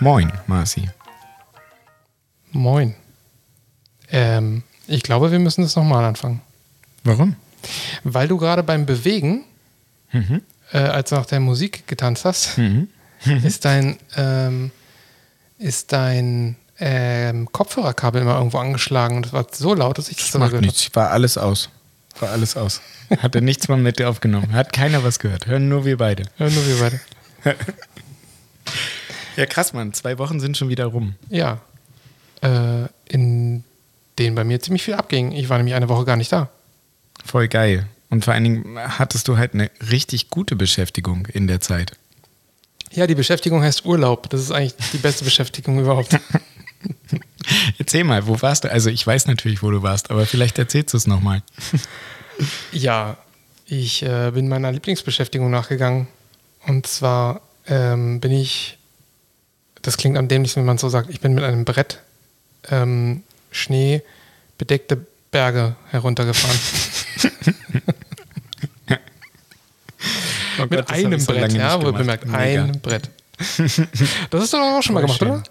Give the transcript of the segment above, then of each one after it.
Moin, Marci. Moin. Ähm, ich glaube, wir müssen das nochmal anfangen. Warum? Weil du gerade beim Bewegen, Mhm. äh, als du nach der Musik getanzt hast, ist dein, ähm, ist dein ähm, Kopfhörerkabel immer irgendwo angeschlagen und es war so laut, dass ich das sogar Macht gehört nichts. War alles aus. War alles aus. Hatte nichts mal mit dir aufgenommen. Hat keiner was gehört. Hören nur wir beide. habe. Ja, nur wir beide. Ja, krass, Mann. Zwei Wochen sind schon wieder rum. Ja. Äh, in denen bei mir ziemlich viel abging. Ich war nämlich eine Woche gar nicht da. Voll geil. Und vor allen Dingen hattest du halt eine richtig gute Beschäftigung in der Zeit. Ja, die Beschäftigung heißt Urlaub. Das ist eigentlich die beste Beschäftigung überhaupt. Erzähl mal, wo warst du? Also ich weiß natürlich, wo du warst, aber vielleicht erzählst du es nochmal. Ja, ich äh, bin meiner Lieblingsbeschäftigung nachgegangen. Und zwar ähm, bin ich, das klingt am dämlichsten, wenn man so sagt, ich bin mit einem Brett ähm, schneebedeckte Berge heruntergefahren. Oh mit Gott, ich einem so Brett, ja, wohl bemerkt, Mega. ein Brett. Das hast du doch auch schon mal gemacht, schön. oder?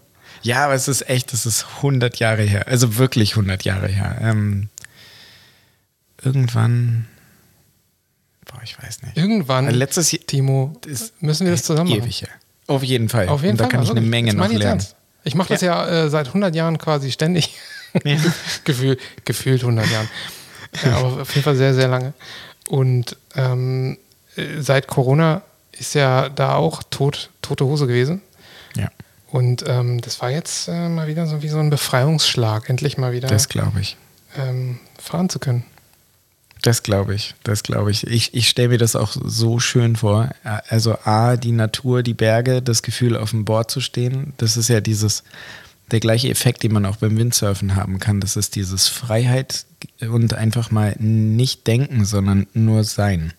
Ja, aber es ist echt, es ist 100 Jahre her. Also wirklich 100 Jahre her. Ähm, irgendwann, boah, ich weiß nicht. Irgendwann, Äh, Letztes Jahr Timo, ist müssen wir das zusammen machen. ewig her. Auf jeden Fall. Auf jeden Und da Fall. kann ich also eine Menge noch lernen. Ich mache das ja, äh, seit 100 Jahren quasi ständig. Gefühl, gefühlt 100 Jahren. Ja, aber auf jeden Fall sehr, sehr lange. Und ähm, äh, seit Corona ist ja da auch tot, tote Hose gewesen. Ja, Und ähm, das war jetzt äh, mal wieder so wie so ein Befreiungsschlag, endlich mal wieder das glaube ich. ähm, fahren zu können. Das glaube ich, das glaube ich. Ich, ich stelle mir das auch so schön vor. Also A, die Natur, die Berge, das Gefühl, auf dem Board zu stehen, das ist ja dieses, der gleiche Effekt, den man auch beim Windsurfen haben kann. Das ist dieses Freiheit und einfach mal nicht denken, sondern nur sein.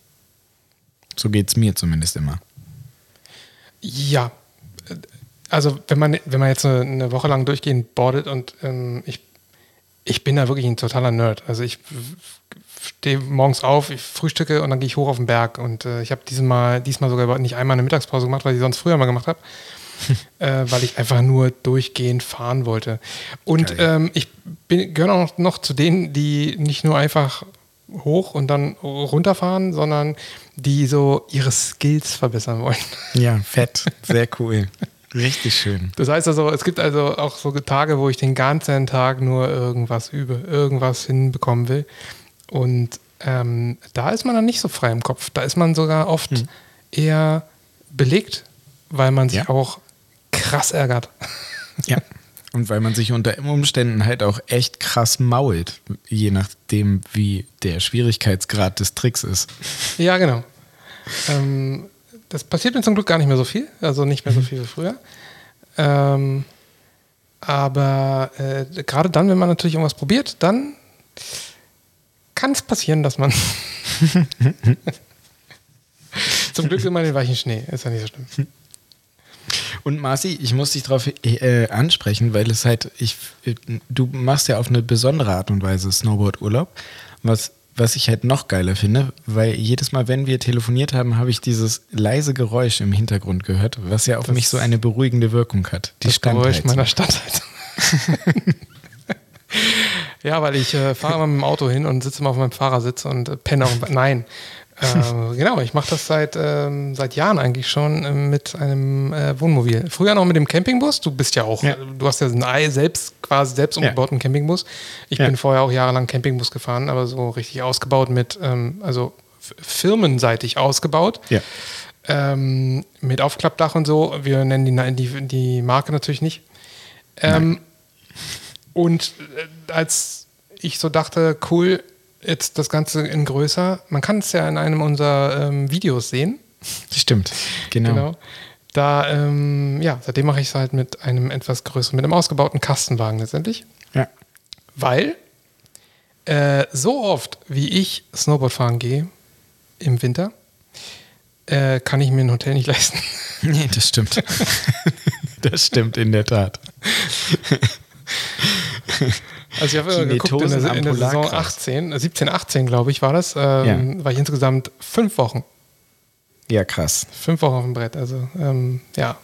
So geht es mir zumindest immer. Ja, also wenn man, wenn man jetzt eine, Woche lang durchgehend boardet und ähm, ich, ich bin da wirklich ein totaler Nerd. Also ich stehe morgens auf, ich frühstücke und dann gehe ich hoch auf den Berg. Und äh, ich habe diesmal, diesmal sogar nicht einmal eine Mittagspause gemacht, weil ich sonst früher mal gemacht habe. äh, weil ich einfach nur durchgehend fahren wollte. Und ähm, ich gehöre auch noch zu denen, die nicht nur einfach hoch und dann runterfahren, sondern die so ihre Skills verbessern wollen. Ja, fett, sehr cool. Richtig schön. Das heißt also, es gibt also auch so Tage, wo ich den ganzen Tag nur irgendwas übe, irgendwas hinbekommen will. Und ähm, da ist man dann nicht so frei im Kopf. Da ist man sogar oft eher belegt, weil man sich Ja. auch krass ärgert. Ja. Und weil man sich unter Umständen halt auch echt krass mault, je nachdem, wie der Schwierigkeitsgrad des Tricks ist. Ja, genau. Ähm, das passiert mir zum Glück gar nicht mehr so viel, also nicht mehr so viel wie früher. Ähm, aber äh, gerade dann, wenn man natürlich irgendwas probiert, dann kann es passieren, dass man. zum Glück immer den weichen Schnee, ist ja nicht so schlimm. Und Marci, ich muss dich darauf äh, ansprechen, weil es halt, ich, äh, du machst ja auf eine besondere Art und Weise Snowboard-Urlaub, was, was ich halt noch geiler finde, weil jedes Mal, wenn wir telefoniert haben, habe ich dieses leise Geräusch im Hintergrund gehört, was ja auf Das- mich so eine beruhigende Wirkung hat. Die das Geräusch meiner Standheizung. ja, weil ich äh, fahre mit dem Auto hin und sitze immer auf meinem Fahrersitz und äh, penne dem Nein. Äh, genau, ich mache das seit, ähm, seit Jahren eigentlich schon äh, mit einem äh, Wohnmobil. Früher noch mit dem Campingbus. Du bist ja auch, Ja. du hast ja einen Ei selbst, quasi selbst Ja. umgebauten Campingbus. Ich Ja. bin vorher auch jahrelang Campingbus gefahren, aber so richtig ausgebaut mit, ähm, also firmenseitig ausgebaut Ja. ähm, mit Aufklappdach und so. Wir nennen die, die, die Marke natürlich nicht. Ähm, und äh, als ich so dachte, cool, jetzt das Ganze in größer, man kann es ja in einem unserer ähm, Videos sehen. Stimmt, genau. Genau. Da, ähm, ja, seitdem mache ich es halt mit einem etwas größeren, mit einem ausgebauten Kastenwagen letztendlich. Ja. Weil äh, so oft, wie ich Snowboard fahren gehe im Winter, äh, kann ich mir ein Hotel nicht leisten. Nee, das stimmt. das stimmt in der Tat. Also ich habe Die geguckt, in der, in der Saison Polarkreis. 18, äh, 17, 18 glaube ich war das, ähm, war ich insgesamt fünf Wochen. Ja, krass. Fünf Wochen auf dem Brett. Also ähm, ja,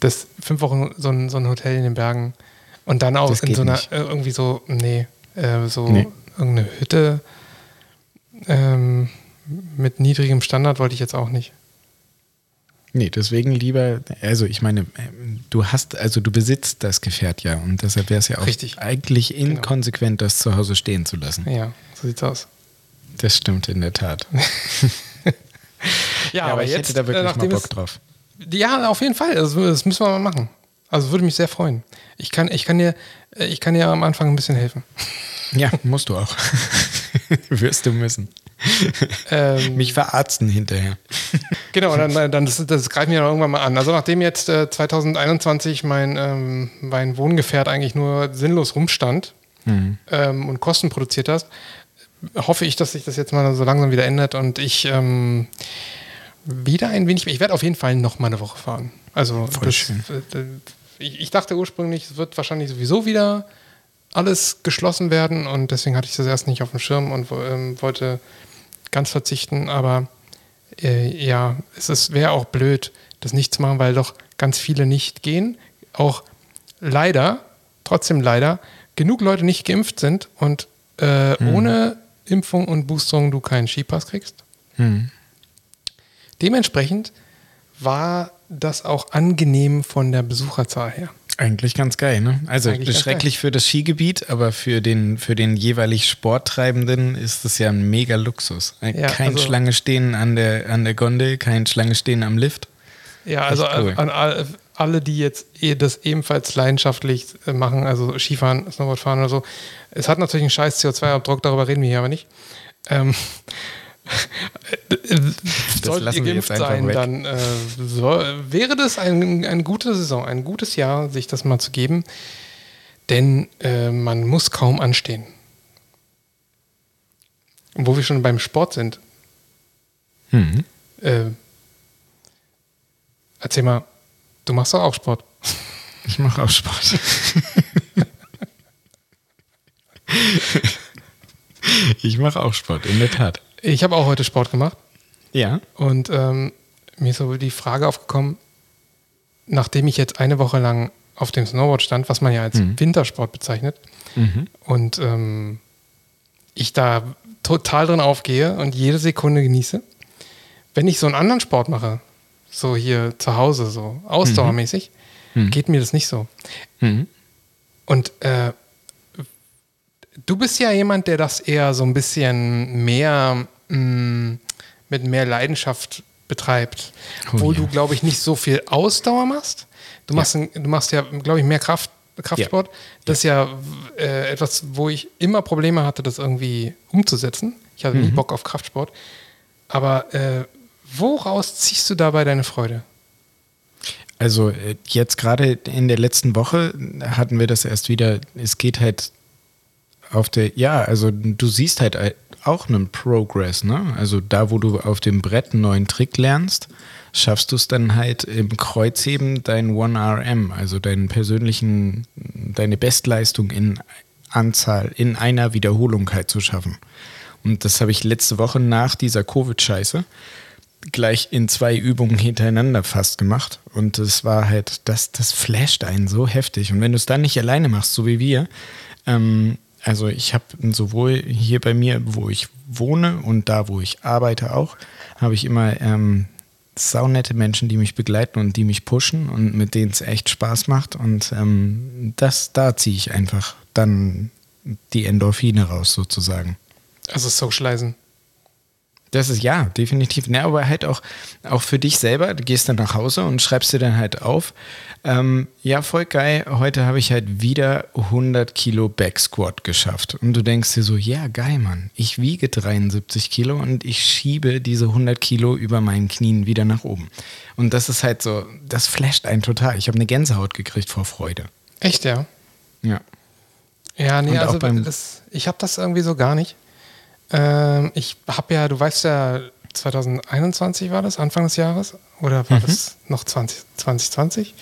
Das fünf Wochen so ein, so ein Hotel in den Bergen und dann auch Das in so einer, nicht. äh, irgendwie so, nee, äh, so Nee. irgendeine Hütte ähm, mit niedrigem Standard wollte ich jetzt auch nicht. Nee, deswegen lieber, also ich meine, du hast, also du besitzt das Gefährt ja und deshalb wäre es ja auch Richtig. eigentlich inkonsequent, das zu Hause stehen zu lassen. Ja, so sieht's aus. Das stimmt in der Tat. Ja, aber ich hätte da wirklich mal nachdem Bock es- drauf. Ja, auf jeden Fall. Das, das müssen wir mal machen. Also würde mich sehr freuen. Ich kann, ich kann dir, äh, ich kann dir am Anfang ein bisschen helfen. Ja, musst du auch. Wirst du müssen. Ähm, Mich verarzten hinterher. Genau, dann, dann das, das greifen wir dann irgendwann mal an. Also nachdem jetzt äh, 2021 mein, ähm, mein Wohngefährt eigentlich nur sinnlos rumstand ähm, und Kosten produziert hat, hoffe ich, dass sich das jetzt mal so langsam wieder ändert und ich ähm, wieder ein wenig, ich werde auf jeden Fall noch mal eine Woche fahren. Also das, äh, ich, ich dachte ursprünglich, es wird wahrscheinlich sowieso wieder alles geschlossen werden und deswegen hatte ich das erst nicht auf dem Schirm und ähm, wollte ganz verzichten, aber äh, ja, es wäre auch blöd, das nicht zu machen, weil doch ganz viele nicht gehen. Auch leider, trotzdem leider, genug Leute nicht geimpft sind und äh, ohne Impfung und Boosterung du keinen Skipass kriegst. Hm. Dementsprechend war das auch angenehm von der Besucherzahl her. Eigentlich ganz geil, ne? Also schrecklich für das Skigebiet, aber für den, für den jeweilig Sporttreibenden ist das ja ein mega Luxus. Ja, kein also- Schlange stehen an der, an der Gondel, kein Schlange stehen am Lift. Ja, also Echt cool. an all- alle, die jetzt eh das ebenfalls leidenschaftlich äh, machen, also Skifahren, Snowboardfahren oder so. Es hat natürlich einen scheiß CO2-Abdruck, darüber reden wir hier aber nicht. Ähm, Sollte lassen ihr wir jetzt geimpft sein, weg. dann äh, so, wäre das ein, eine gute Saison, ein gutes Jahr, sich das mal zu geben. Denn äh, man muss kaum anstehen. Und wo wir schon beim Sport sind, Hm. äh, erzähl mal, du machst doch auch Sport. Ich mache auch Sport. ich mache auch Sport, in der Tat. Ich habe auch heute Sport gemacht Ja. und ähm, mir ist so die Frage aufgekommen, nachdem ich jetzt eine Woche lang auf dem Snowboard stand, was man ja als Wintersport bezeichnet, Mhm. und ähm, ich da total drin aufgehe und jede Sekunde genieße. Wenn ich so einen anderen Sport mache, so hier zu Hause, so ausdauermäßig, geht mir das nicht so. Mhm. Und äh, du bist ja jemand, der das eher so ein bisschen mehr mh, mit mehr Leidenschaft betreibt, Oh wo ja. du, glaube ich, nicht so viel Ausdauer machst. Du machst, ein, du machst ja, glaube ich, mehr Kraft, Kraftsport. Das ist ja äh, etwas, wo ich immer Probleme hatte, das irgendwie umzusetzen. Ich hatte Mhm. nie Bock auf Kraftsport. Aber äh, woraus ziehst du dabei deine Freude? Also äh, jetzt gerade in der letzten Woche hatten wir das erst wieder, es geht halt auf der, ja, also du siehst halt auch einen Progress, ne? Also da, wo du auf dem Brett einen neuen Trick lernst, schaffst du es dann halt im Kreuzheben dein 1RM, also deinen persönlichen, deine Bestleistung in Anzahl, in einer Wiederholung halt zu schaffen. Und das habe ich letzte Woche nach dieser Covid-Scheiße gleich in zwei Übungen hintereinander fast gemacht. Und es war halt, das, das flasht einen so heftig. Und wenn du es dann nicht alleine machst, so wie wir, ähm, also ich habe sowohl hier bei mir, wo ich wohne und da, wo ich arbeite auch, habe ich immer ähm, saunette Menschen, die mich begleiten und die mich pushen und mit denen es echt Spaß macht. Und ähm, das, da ziehe ich einfach dann die Endorphine raus sozusagen. Also Socializen. Das ist ja, definitiv. Ne, aber halt auch, auch für dich selber. Du gehst dann nach Hause und schreibst dir dann halt auf. Ähm, ja, voll geil. Heute habe ich halt wieder 100 Kilo Backsquat geschafft. Und du denkst dir so, ja, geil, Mann. Ich wiege 73 Kilo und ich schiebe diese 100 Kilo über meinen Knien wieder nach oben. Und das ist halt so, das flasht einen total. Ich habe eine Gänsehaut gekriegt vor Freude. Echt, ja. Ja. Ja, nee, Und also beim- das, ich habe das irgendwie so gar nicht. Ähm, ich habe ja, du weißt ja, 2021 war das, Anfang des Jahres? Oder Mhm. war das noch 20, 2020?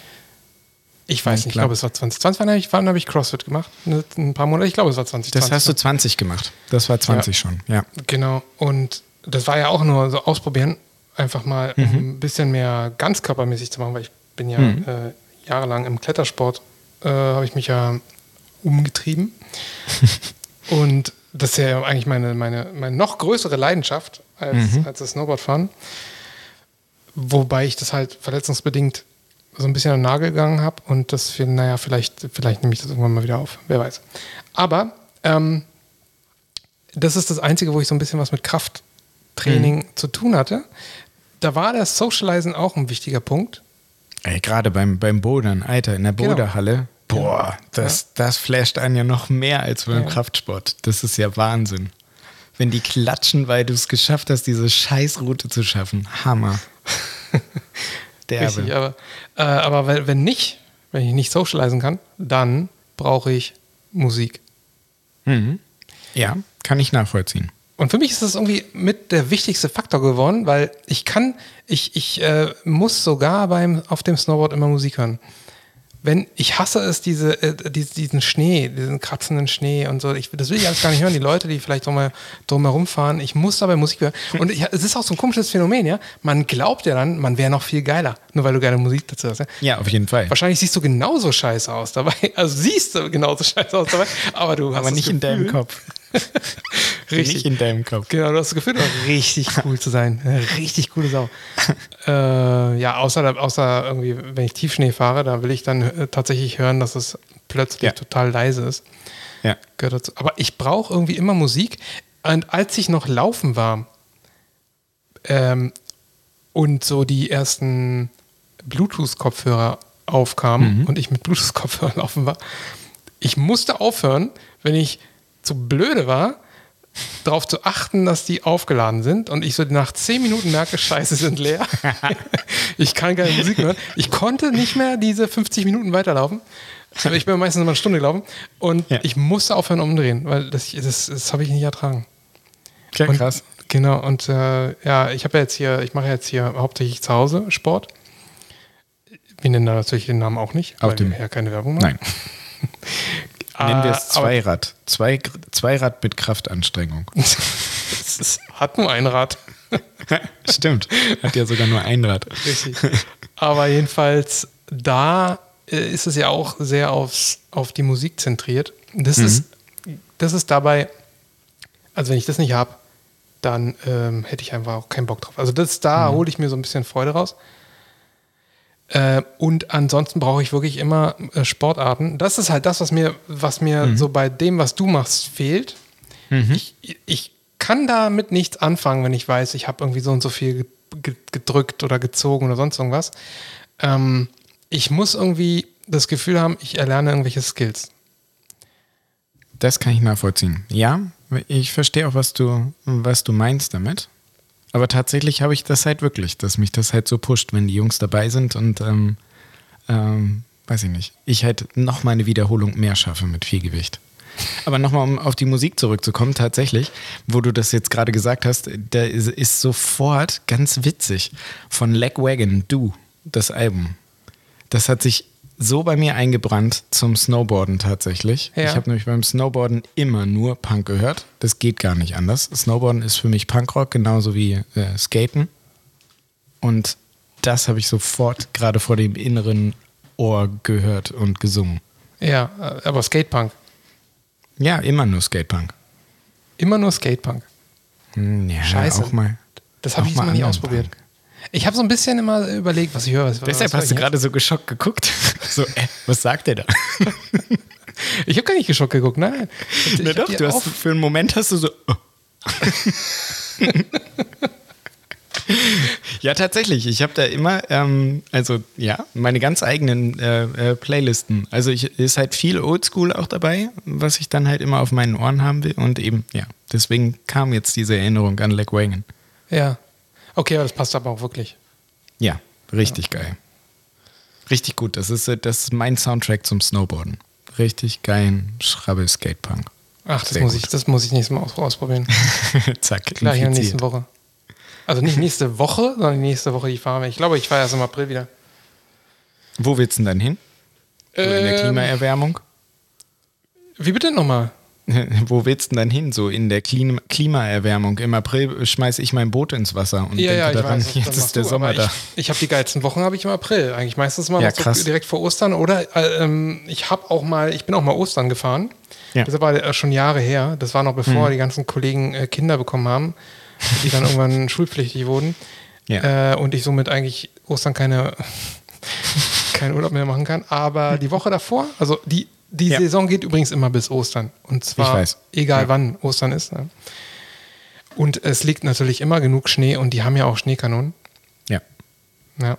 Ich weiß Ich nicht, ich glaub- glaube, es war 2020. Wann habe ich, wann hab ich CrossFit gemacht? Ne, Ein paar Monate, ich glaube, es war 2020. Das hast du 20 gemacht. Das war 20 schon, ja. Genau, und das war ja auch nur so ausprobieren, einfach mal um ein bisschen mehr ganzkörpermäßig zu machen, weil ich bin ja äh, jahrelang im Klettersport, äh, habe ich mich ja umgetrieben. Und das ist ja eigentlich meine, meine, meine noch größere Leidenschaft als, mhm. als das Snowboardfahren. Wobei ich das halt verletzungsbedingt so ein bisschen an den Nagel gegangen habe und das, für, naja, vielleicht, vielleicht nehme ich das irgendwann mal wieder auf. Wer weiß. Aber ähm, das ist das Einzige, wo ich so ein bisschen was mit Krafttraining mhm. zu tun hatte. Da war das Socializen auch ein wichtiger Punkt. Ey, gerade beim, beim Bodern, Alter, in der. Boderhalle. Genau. Boah, das, das flasht einen ja noch mehr als beim ja. Kraftsport. Das ist ja Wahnsinn. Wenn die klatschen, weil du es geschafft hast, diese Scheißroute zu schaffen. Hammer. Derbe. Richtig, aber, äh, aber wenn nicht, wenn ich nicht socialisen kann, dann brauche ich Musik. Mhm. Ja, kann ich nachvollziehen. Und für mich ist das irgendwie mit der wichtigste Faktor geworden, weil ich kann, ich, ich äh, muss sogar beim, auf dem Snowboard immer Musik hören wenn ich hasse es, diese, äh, diesen Schnee, diesen kratzenden Schnee und so. Ich, das will ich alles gar nicht hören. Die Leute, die vielleicht drum, drumherum fahren, ich muss dabei Musik hören. Und ich, es ist auch so ein komisches Phänomen, ja. Man glaubt ja dann, man wäre noch viel geiler, nur weil du geile Musik dazu hast. Ja? ja, auf jeden Fall. Wahrscheinlich siehst du genauso scheiße aus dabei. Also siehst du genauso scheiße aus dabei, aber du hast. Aber nicht in deinem Kopf. richtig. Nicht in deinem Kopf. Genau, du hast das Gefühl, richtig cool zu sein. Richtig coole Sau. äh, ja, außer, außer irgendwie, wenn ich Tiefschnee fahre, da will ich dann äh, tatsächlich hören, dass es plötzlich ja. total leise ist. Ja. Gehört dazu. Aber ich brauche irgendwie immer Musik. Und als ich noch laufen war ähm, und so die ersten Bluetooth-Kopfhörer aufkamen mhm. und ich mit Bluetooth-Kopfhörern laufen war, ich musste aufhören, wenn ich zu blöde war, darauf zu achten, dass die aufgeladen sind und ich so nach zehn Minuten merke, scheiße, sind leer. ich kann keine Musik hören. Ich konnte nicht mehr diese 50 Minuten weiterlaufen. Ich bin meistens immer eine Stunde gelaufen und ja. ich musste aufhören umdrehen, weil das, das, das habe ich nicht ertragen. Und, krass. Genau, und äh, ja, ich habe ja jetzt hier, ich mache jetzt hier hauptsächlich zu Hause Sport. Wir nennen da natürlich den Namen auch nicht, Auf weil dem, wir ja keine Werbung machen. Nein. Nennen wir es ah, Zweirad. Zwei, Zweirad mit Kraftanstrengung. es hat nur ein Rad. Stimmt. Hat ja sogar nur ein Rad. Richtig. Aber jedenfalls, da äh, ist es ja auch sehr aufs, auf die Musik zentriert. Das, mhm. ist, das ist dabei, also wenn ich das nicht habe, dann ähm, hätte ich einfach auch keinen Bock drauf. Also das, da mhm. hole ich mir so ein bisschen Freude raus. Äh, und ansonsten brauche ich wirklich immer äh, Sportarten. Das ist halt das, was mir, was mir mhm. so bei dem, was du machst, fehlt. Mhm. Ich, ich kann damit nichts anfangen, wenn ich weiß, ich habe irgendwie so und so viel gedrückt oder gezogen oder sonst irgendwas. Ähm, ich muss irgendwie das Gefühl haben, ich erlerne irgendwelche Skills. Das kann ich nachvollziehen. Ja, ich verstehe auch, was du, was du meinst damit. Aber tatsächlich habe ich das halt wirklich, dass mich das halt so pusht, wenn die Jungs dabei sind und ähm, ähm, weiß ich nicht, ich halt noch mal eine Wiederholung mehr schaffe mit viel Gewicht. Aber nochmal, um auf die Musik zurückzukommen, tatsächlich, wo du das jetzt gerade gesagt hast, da ist, sofort ganz witzig von Legwagon, Du, das Album. Das hat sich so bei mir eingebrannt zum Snowboarden tatsächlich. Ja. Ich habe nämlich beim Snowboarden immer nur Punk gehört. Das geht gar nicht anders. Snowboarden ist für mich Punkrock, genauso wie äh, Skaten. Und das habe ich sofort gerade vor dem inneren Ohr gehört und gesungen. Ja, aber Skatepunk. Ja, immer nur Skatepunk. Immer nur Skatepunk. Hm, ja, Scheiße. Auch mal, das habe ich jetzt mal nie ausprobiert. Punk. Ich habe so ein bisschen immer überlegt, was ich höre. Was, Deshalb was hast du gerade so geschockt geguckt. so, äh, was sagt der da? ich habe gar nicht geschockt geguckt, nein. Ich Na doch, du hast für einen Moment hast du so. Oh. ja, tatsächlich. Ich habe da immer, ähm, also ja, meine ganz eigenen äh, äh, Playlisten. Also ich, ist halt viel Oldschool auch dabei, was ich dann halt immer auf meinen Ohren haben will. Und eben, ja, deswegen kam jetzt diese Erinnerung an Leg Wagon. Ja. Okay, das passt aber auch wirklich. Ja, richtig ja. geil. Richtig gut. Das ist, das ist mein Soundtrack zum Snowboarden. Richtig geilen Schrabbel Skatepunk. Ach, das muss, ich, das muss ich nächstes Mal ausprobieren. Zack. Gleich in der nächsten Woche. Also nicht nächste Woche, sondern nächste Woche die fahren wir. Ich glaube, ich fahre erst im April wieder. Wo willst du denn dann hin? Äh, in der ähm, Klimaerwärmung? Wie bitte nochmal? Wo willst du denn dann hin? So in der Klim Klimaerwärmung. Im April schmeiße ich mein Boot ins Wasser und Ja, denke ja, daran, weiß, jetzt ist der du, Sommer da. Ich, habe die geilsten Wochen habe ich im April. Eigentlich meistens mal Ja, so direkt vor Ostern oder äh, ähm, ich habe auch mal, ich bin auch mal Ostern gefahren. Ja. Das aber äh, schon Jahre her. Das war noch bevor die ganzen Kollegen äh, Kinder bekommen haben, die dann irgendwann schulpflichtig wurden. Äh, und ich somit eigentlich Ostern keine, keinen Urlaub mehr machen kann. Aber die Woche davor, also die, die Ja. Saison geht übrigens immer bis Ostern. Und zwar egal Ja. wann Ostern ist. Ne? Und es liegt natürlich immer genug Schnee und die haben ja auch Schneekanonen. ja. Ja.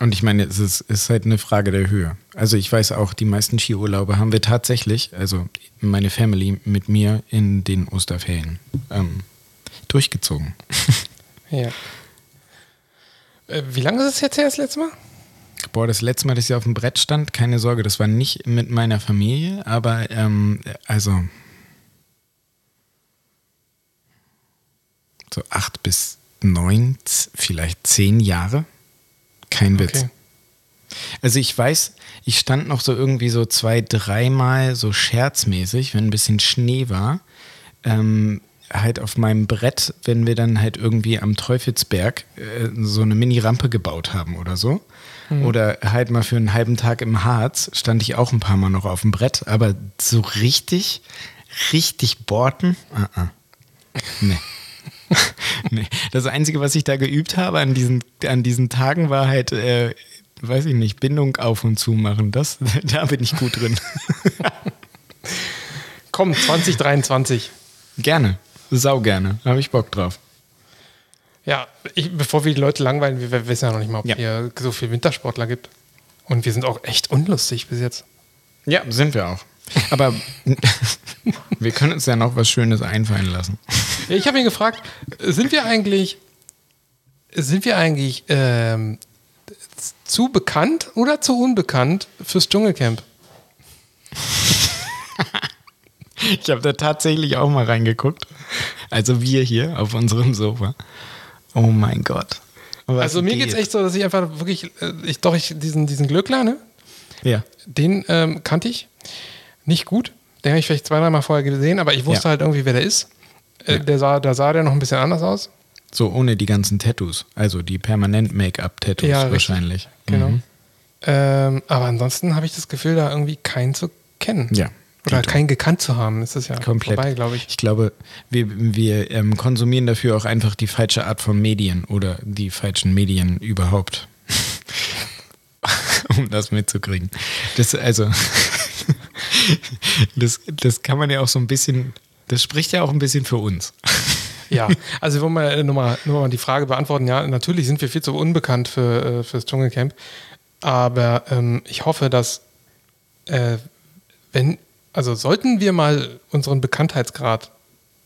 Und ich meine, es ist, ist halt eine Frage der Höhe. Also ich weiß auch, die meisten Skiurlaube haben wir tatsächlich, also meine Family mit mir in den Osterferien ähm, durchgezogen. ja. Äh, wie lange ist es jetzt her, das letzte Mal? Boah, das letzte Mal, dass ich auf dem Brett stand, keine Sorge, das war nicht mit meiner Familie, aber ähm, also so acht bis neun, vielleicht zehn Jahre. Kein Witz. Okay. Also ich weiß, ich stand noch so irgendwie so zwei, dreimal so scherzmäßig, wenn ein bisschen Schnee war, ähm, halt auf meinem Brett, wenn wir dann halt irgendwie am Teufelsberg äh, so eine Mini-Rampe gebaut haben oder so. Oder halt mal für einen halben Tag im Harz stand ich auch ein paar Mal noch auf dem Brett, aber so richtig, richtig borten, uh -uh. nee. nee. Das Einzige, was ich da geübt habe an diesen, an diesen Tagen, war halt, äh, weiß ich nicht, Bindung auf und zu machen. Das, da bin ich gut drin. Komm, 2023. gerne. Sau gerne. Habe ich Bock drauf. Ja, ich, bevor wir die Leute langweilen, wir, wir wissen ja noch nicht mal, ob Ja. hier so viele Wintersportler gibt. Und wir sind auch echt unlustig bis jetzt. Ja, sind wir auch. Aber wir können uns ja noch was Schönes einfallen lassen. Ich habe ihn gefragt, sind wir eigentlich, sind wir eigentlich ähm, zu bekannt oder zu unbekannt fürs Dschungelcamp? Ich habe da tatsächlich auch mal reingeguckt. Also wir hier auf unserem Sofa. Oh mein Gott. Was also mir geht's echt so, dass ich einfach wirklich, äh, ich doch ich diesen, diesen Glöckler, ne? Ja. Den ähm, kannte ich nicht gut. Den habe ich vielleicht zwei, dreimal vorher gesehen, aber ich wusste Ja. halt irgendwie, wer der ist. Äh, Ja. der sah, da sah der noch ein bisschen anders aus. So ohne die ganzen Tattoos. Also die permanent Make-up-Tattoos Ja, richtig. wahrscheinlich. Genau. Mhm. Ähm, aber ansonsten habe ich das Gefühl, da irgendwie keinen zu kennen. Ja. Oder keinen gekannt zu haben. Das ist ja Komplett. vorbei, glaube ich. Ich glaube, wir, wir ähm, konsumieren dafür auch einfach die falsche Art von Medien oder die falschen Medien überhaupt. um das mitzukriegen. Das, also, das, das kann man ja auch so ein bisschen, das spricht ja auch ein bisschen für uns. Ja, also wollen wir nur mal, nur mal die Frage beantworten. Ja, natürlich sind wir viel zu unbekannt für, äh, fürs Dschungelcamp. Aber ähm, ich hoffe, dass, äh, wenn, also sollten wir mal unseren Bekanntheitsgrad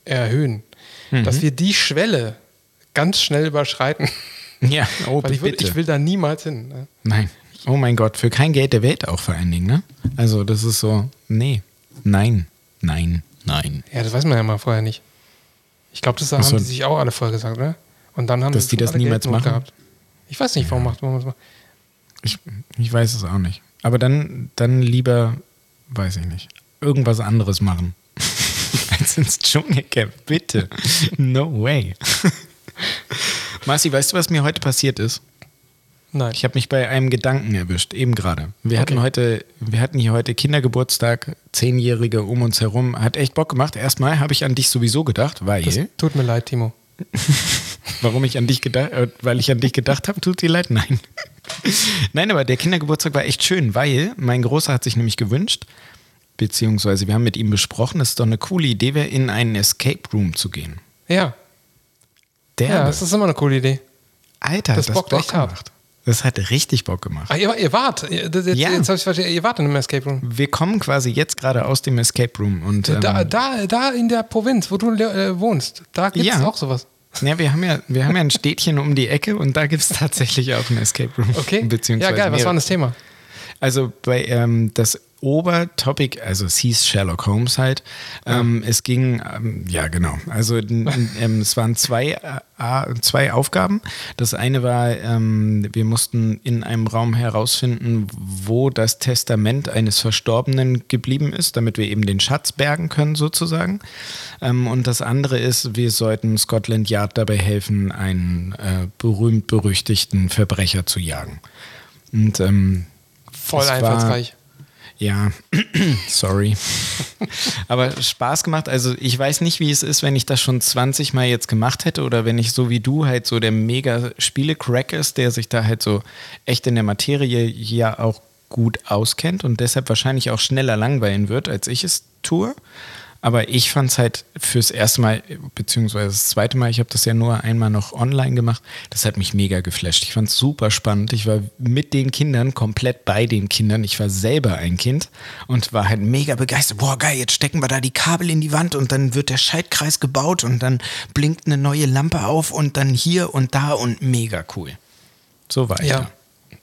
erhöhen, Mhm. dass wir die Schwelle ganz schnell überschreiten. Ja, oh, Weil ich will, ich will da niemals hin. Ne? Nein. Oh mein Gott, für kein Geld der Welt auch vor allen Dingen, ne? Also, das ist so, nee, nein, nein, nein. Ja, das weiß man ja mal vorher nicht. Ich glaube, das Ach so. haben die sich auch alle vorher gesagt, oder? Und dann haben Dass sie die das niemals Geldnot machen? Ich weiß nicht, warum macht man das. Ich, ich weiß es auch nicht. Aber dann, dann lieber, weiß ich nicht, irgendwas anderes machen. Als ins Dschungelcamp, bitte. No way. Marci, weißt du, was mir heute passiert ist? Nein. Ich habe mich bei einem Gedanken erwischt, eben gerade. Wir hatten Okay. heute, wir hatten hier heute Kindergeburtstag, Zehnjährige um uns herum. Hat echt Bock gemacht. Erstmal habe ich an dich sowieso gedacht, weil, Das tut mir leid, Timo. warum ich an dich gedacht, äh, weil ich an dich gedacht habe, tut dir leid, nein. nein, aber der Kindergeburtstag war echt schön, weil mein Großer hat sich nämlich gewünscht, beziehungsweise wir haben mit ihm besprochen, dass es doch eine coole Idee wäre, in einen Escape Room zu gehen. Ja, Der, ja, das ist immer eine coole Idee. Alter, das das, bockt Bock gemacht. Das hat richtig Bock gemacht. Ach, ihr, ihr wart. Jetzt Ja. jetzt hab ich verstanden, ihr wart in einem Escape Room. Wir kommen quasi jetzt gerade aus dem Escape Room und ähm, Da, da, da in der Provinz, wo du äh, wohnst, da gibt es Ja. auch sowas. Ja, wir haben ja, wir haben ja ein Städtchen um die Ecke und da gibt es tatsächlich auch ein Escape Room. Okay. Beziehungsweise ja, geil. Was war das Thema? Also bei ähm, das Obertopic, also es hieß Sherlock Holmes halt. Ja. Ähm, es ging, ähm, ja genau, also ähm, es waren zwei, äh, zwei Aufgaben. Das eine war, ähm, wir mussten in einem Raum herausfinden, wo das Testament eines Verstorbenen geblieben ist, damit wir eben den Schatz bergen können sozusagen. Ähm, und das andere ist, wir sollten Scotland Yard dabei helfen, einen äh, berühmt-berüchtigten Verbrecher zu jagen. Und ähm, voll einfallsreich. Ja, sorry. Aber Spaß gemacht. Also ich weiß nicht, wie es ist, wenn ich das schon 20 Mal jetzt gemacht hätte oder wenn ich so wie du halt so der mega Spiele-Crack ist, der sich da halt so echt in der Materie ja auch gut auskennt und deshalb wahrscheinlich auch schneller langweilen wird, als ich es tue. Aber ich fand es halt fürs erste Mal, beziehungsweise das zweite Mal, ich habe das ja nur einmal noch online gemacht, das hat mich mega geflasht. Ich fand es super spannend. Ich war mit den Kindern, komplett bei den Kindern. Ich war selber ein Kind und war halt mega begeistert. Boah, geil, jetzt stecken wir da die Kabel in die Wand und dann wird der Schaltkreis gebaut und dann blinkt eine neue Lampe auf und dann hier und da und mega cool. So war ich ja. da.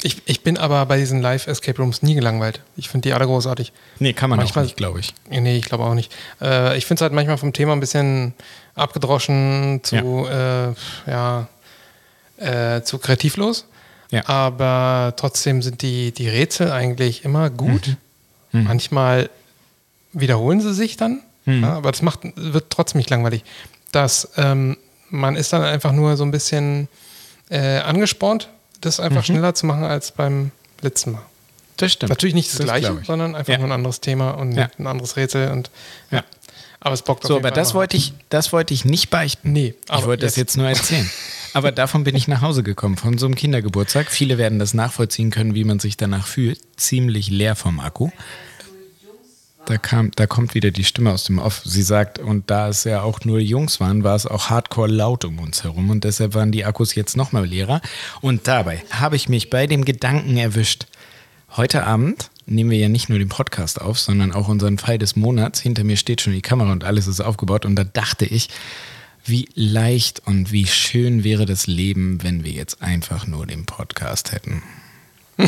Ich, ich bin aber bei diesen Live-Escape Rooms nie gelangweilt. Ich finde die alle großartig. Nee, kann man manchmal, auch nicht, glaube ich. Nee, ich glaube auch nicht. Äh, ich finde es halt manchmal vom Thema ein bisschen abgedroschen zu, ja, äh, ja äh, zu kreativlos. Ja. Aber trotzdem sind die, die Rätsel eigentlich immer gut. Mhm. Mhm. Manchmal wiederholen sie sich dann, mhm. ja, aber das macht, wird trotzdem nicht langweilig. Das, ähm, man ist dann einfach nur so ein bisschen äh, angespornt das einfach mhm. schneller zu machen als beim letzten Mal. Das stimmt. Natürlich nicht das, das Gleiche, sondern einfach ja. nur ein anderes Thema und ja. ein anderes Rätsel und ja. Aber es bockt auf So, aber das wollte ich, das wollte ich nicht beichten. Nee, ich wollte jetzt. das jetzt nur erzählen. aber davon bin ich nach Hause gekommen, von so einem Kindergeburtstag. Viele werden das nachvollziehen können, wie man sich danach fühlt. Ziemlich leer vom Akku. Da, kam, da kommt wieder die Stimme aus dem Off. Sie sagt, und da es ja auch nur Jungs waren, war es auch hardcore laut um uns herum und deshalb waren die Akkus jetzt nochmal leerer. Und dabei habe ich mich bei dem Gedanken erwischt. Heute Abend nehmen wir ja nicht nur den Podcast auf, sondern auch unseren Fall des Monats. Hinter mir steht schon die Kamera und alles ist aufgebaut. Und da dachte ich, wie leicht und wie schön wäre das Leben, wenn wir jetzt einfach nur den Podcast hätten.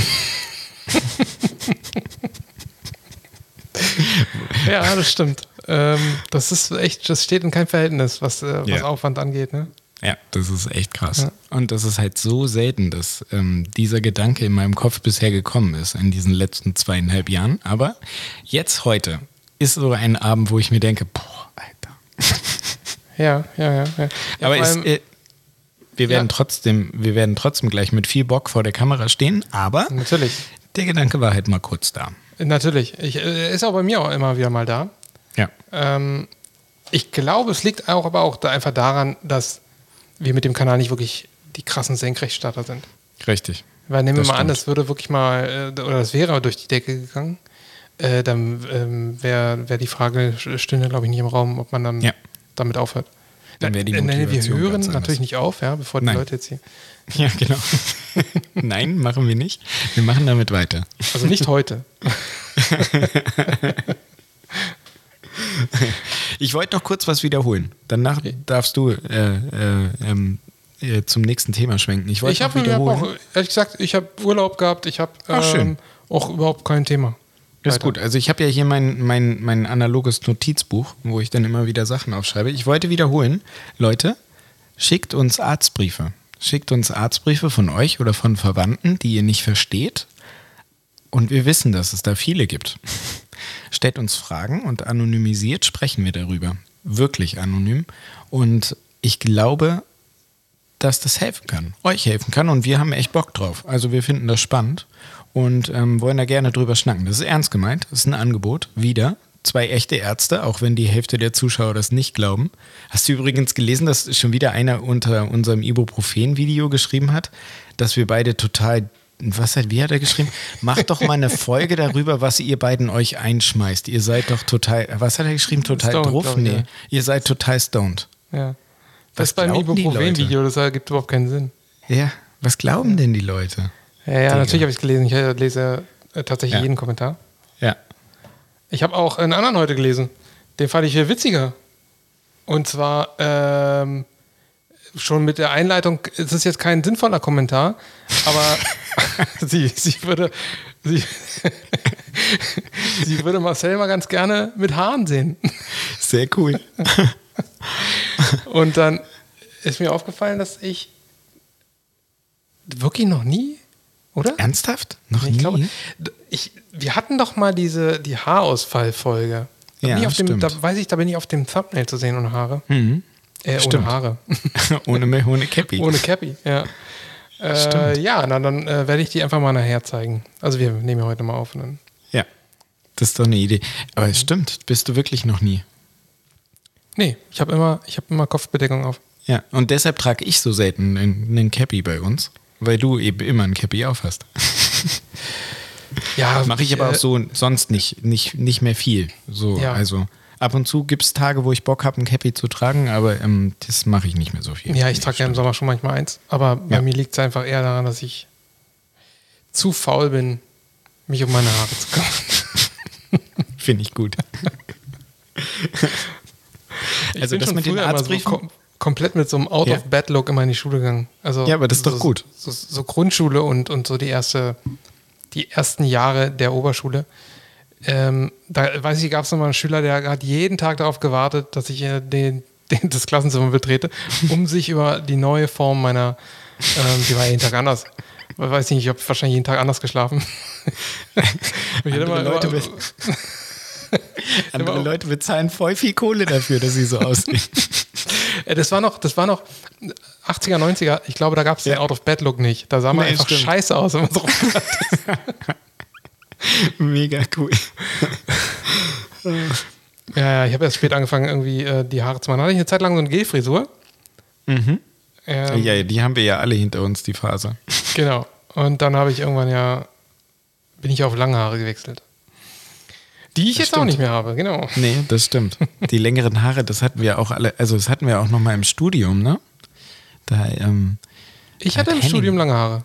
ja, das stimmt. Ähm, das ist echt, das steht in keinem Verhältnis, was, äh, was ja. Aufwand angeht. Ne? Ja, das ist echt krass. Ja. Und das ist halt so selten, dass ähm, dieser Gedanke in meinem Kopf bisher gekommen ist in diesen letzten zweieinhalb Jahren. Aber jetzt heute ist so ein Abend, wo ich mir denke, boah, Alter. Ja, ja, ja. ja. Aber es, äh, wir werden ja. trotzdem, wir werden trotzdem gleich mit viel Bock vor der Kamera stehen, aber Natürlich. Der Gedanke war halt mal kurz da. Natürlich. Ich, äh, ist auch bei mir auch immer wieder mal da. Ja. Ähm, ich glaube, es liegt auch aber auch da einfach daran, dass wir mit dem Kanal nicht wirklich die krassen Senkrechtstarter sind. Richtig. Weil nehmen wir mal stimmt. an, das würde wirklich mal, äh, oder das wäre durch die Decke gegangen, äh, dann ähm, wäre wär die Frage, stünde glaube ich nicht im Raum, ob man dann ja. damit aufhört. Dann wäre die Motivation Wir hören natürlich nicht auf, ja, bevor die Nein. Leute jetzt hier. Ja, genau. Nein, machen wir nicht. Wir machen damit weiter. Also nicht heute. ich wollte noch kurz was wiederholen. Danach okay. darfst du äh, äh, ähm, äh, zum nächsten Thema schwenken. Ich wollte noch wiederholen. Hab auch, ehrlich gesagt, ich habe Urlaub gehabt. Ich habe ähm, auch überhaupt kein Thema. Das ist gut. Also ich habe ja hier mein, mein, mein analoges Notizbuch, wo ich dann immer wieder Sachen aufschreibe. Ich wollte wiederholen, Leute, schickt uns Arztbriefe. Schickt uns Arztbriefe von euch oder von Verwandten, die ihr nicht versteht. Und wir wissen, dass es da viele gibt. Stellt uns Fragen und anonymisiert sprechen wir darüber. Wirklich anonym. Und ich glaube, dass das helfen kann, euch helfen kann. Und wir haben echt Bock drauf. Also wir finden das spannend und ähm, wollen da gerne drüber schnacken. Das ist ernst gemeint. Das ist ein Angebot. Wieder zwei echte Ärzte, auch wenn die Hälfte der Zuschauer das nicht glauben. Hast du übrigens gelesen, dass schon wieder einer unter unserem Ibuprofen-Video geschrieben hat, dass wir beide total was hat, wie hat er geschrieben? Macht doch mal eine Folge darüber, was ihr beiden euch einschmeißt. Ihr seid doch total, was hat er geschrieben? Total stoned, drauf? Nee, ja. ihr seid total stoned. Ja. Was das beim Ibuprofen-Video, das ergibt überhaupt keinen Sinn. Ja, was glauben denn die Leute? Ja, ja natürlich habe ich es gelesen. Ich lese äh, tatsächlich ja. jeden Kommentar. Ja. Ich habe auch einen anderen heute gelesen. Den fand ich witziger. Und zwar ähm, schon mit der Einleitung, es ist jetzt kein sinnvoller Kommentar, aber sie, sie würde. Sie Sie würde Marcel mal ganz gerne mit Haaren sehen. Sehr cool. Und dann ist mir aufgefallen, dass ich wirklich noch nie, oder? Ernsthaft? Noch ich nie? glaube, ich, wir hatten doch mal diese die Haarausfallfolge. Ja, bin dem, stimmt. da weiß ich, da bin ich auf dem Thumbnail zu sehen ohne Haare. Mhm. Äh, ohne. Haare. ohne, ohne Cappy. ohne Cappy, ja. Äh, Stimmt. ja, na, dann äh, werde ich die einfach mal nachher zeigen. Also wir nehmen ja heute mal auf. Und dann Ja. Das ist doch eine Idee. Aber es stimmt, bist du wirklich noch nie. nee, ich habe immer, ich habe immer Kopfbedeckung auf. Ja, und deshalb trage ich so selten einen, einen Cappy bei uns, weil du eben immer einen Cappy auf hast. Ja, Mache ich aber äh, auch so sonst nicht, nicht, nicht mehr viel. So, Ja. also ab und zu gibt es Tage, wo ich Bock habe, ein Cappy zu tragen, aber ähm, das mache ich nicht mehr so viel. Ja, ich trage ja im Sommer schon manchmal eins. Aber bei Ja. mir liegt es einfach eher daran, dass ich zu faul bin, mich um meine Haare zu kümmern. Finde ich gut. Ich Also bin das mit den so Arztbriefen- kom komplett mit so einem Out-of-Bed-Look immer in die Schule gegangen. Also Ja, aber das ist so, doch gut. So, so Grundschule und, und so die erste, die ersten Jahre der Oberschule. Ähm, da weiß ich, gab es noch mal einen Schüler, der hat jeden Tag darauf gewartet, dass ich äh, den, den, das Klassenzimmer betrete, um sich über die neue Form meiner, ähm, die war jeden Tag anders. Ich weiß nicht, ich habe wahrscheinlich jeden Tag anders geschlafen. Ich Andere immer- Leute, immer- andere Leute bezahlen voll viel Kohle dafür, dass sie so aussehen. Äh, Das war noch, das war noch 80er, 90er. Ich glaube, da gab es den Ja. Out-of-Bed-Look nicht. Da sah man Nee, einfach stimmt. scheiße aus, wenn man so Mega cool. Ja, ja, ich habe erst spät angefangen, irgendwie äh, die Haare zu machen. Da hatte ich eine Zeit lang so eine Gelfrisur. Ähm, Ja, die haben wir ja alle hinter uns, die Phase. Genau. Und dann habe ich irgendwann ja, bin ich auf lange Haare gewechselt. Die ich jetzt auch stimmt. nicht mehr habe, genau. Nee, das stimmt. Die längeren Haare, das hatten wir auch alle, also das hatten wir auch noch mal im Studium, ne? Da, ähm, Ich hatte Hat im Henning. Studium lange Haare.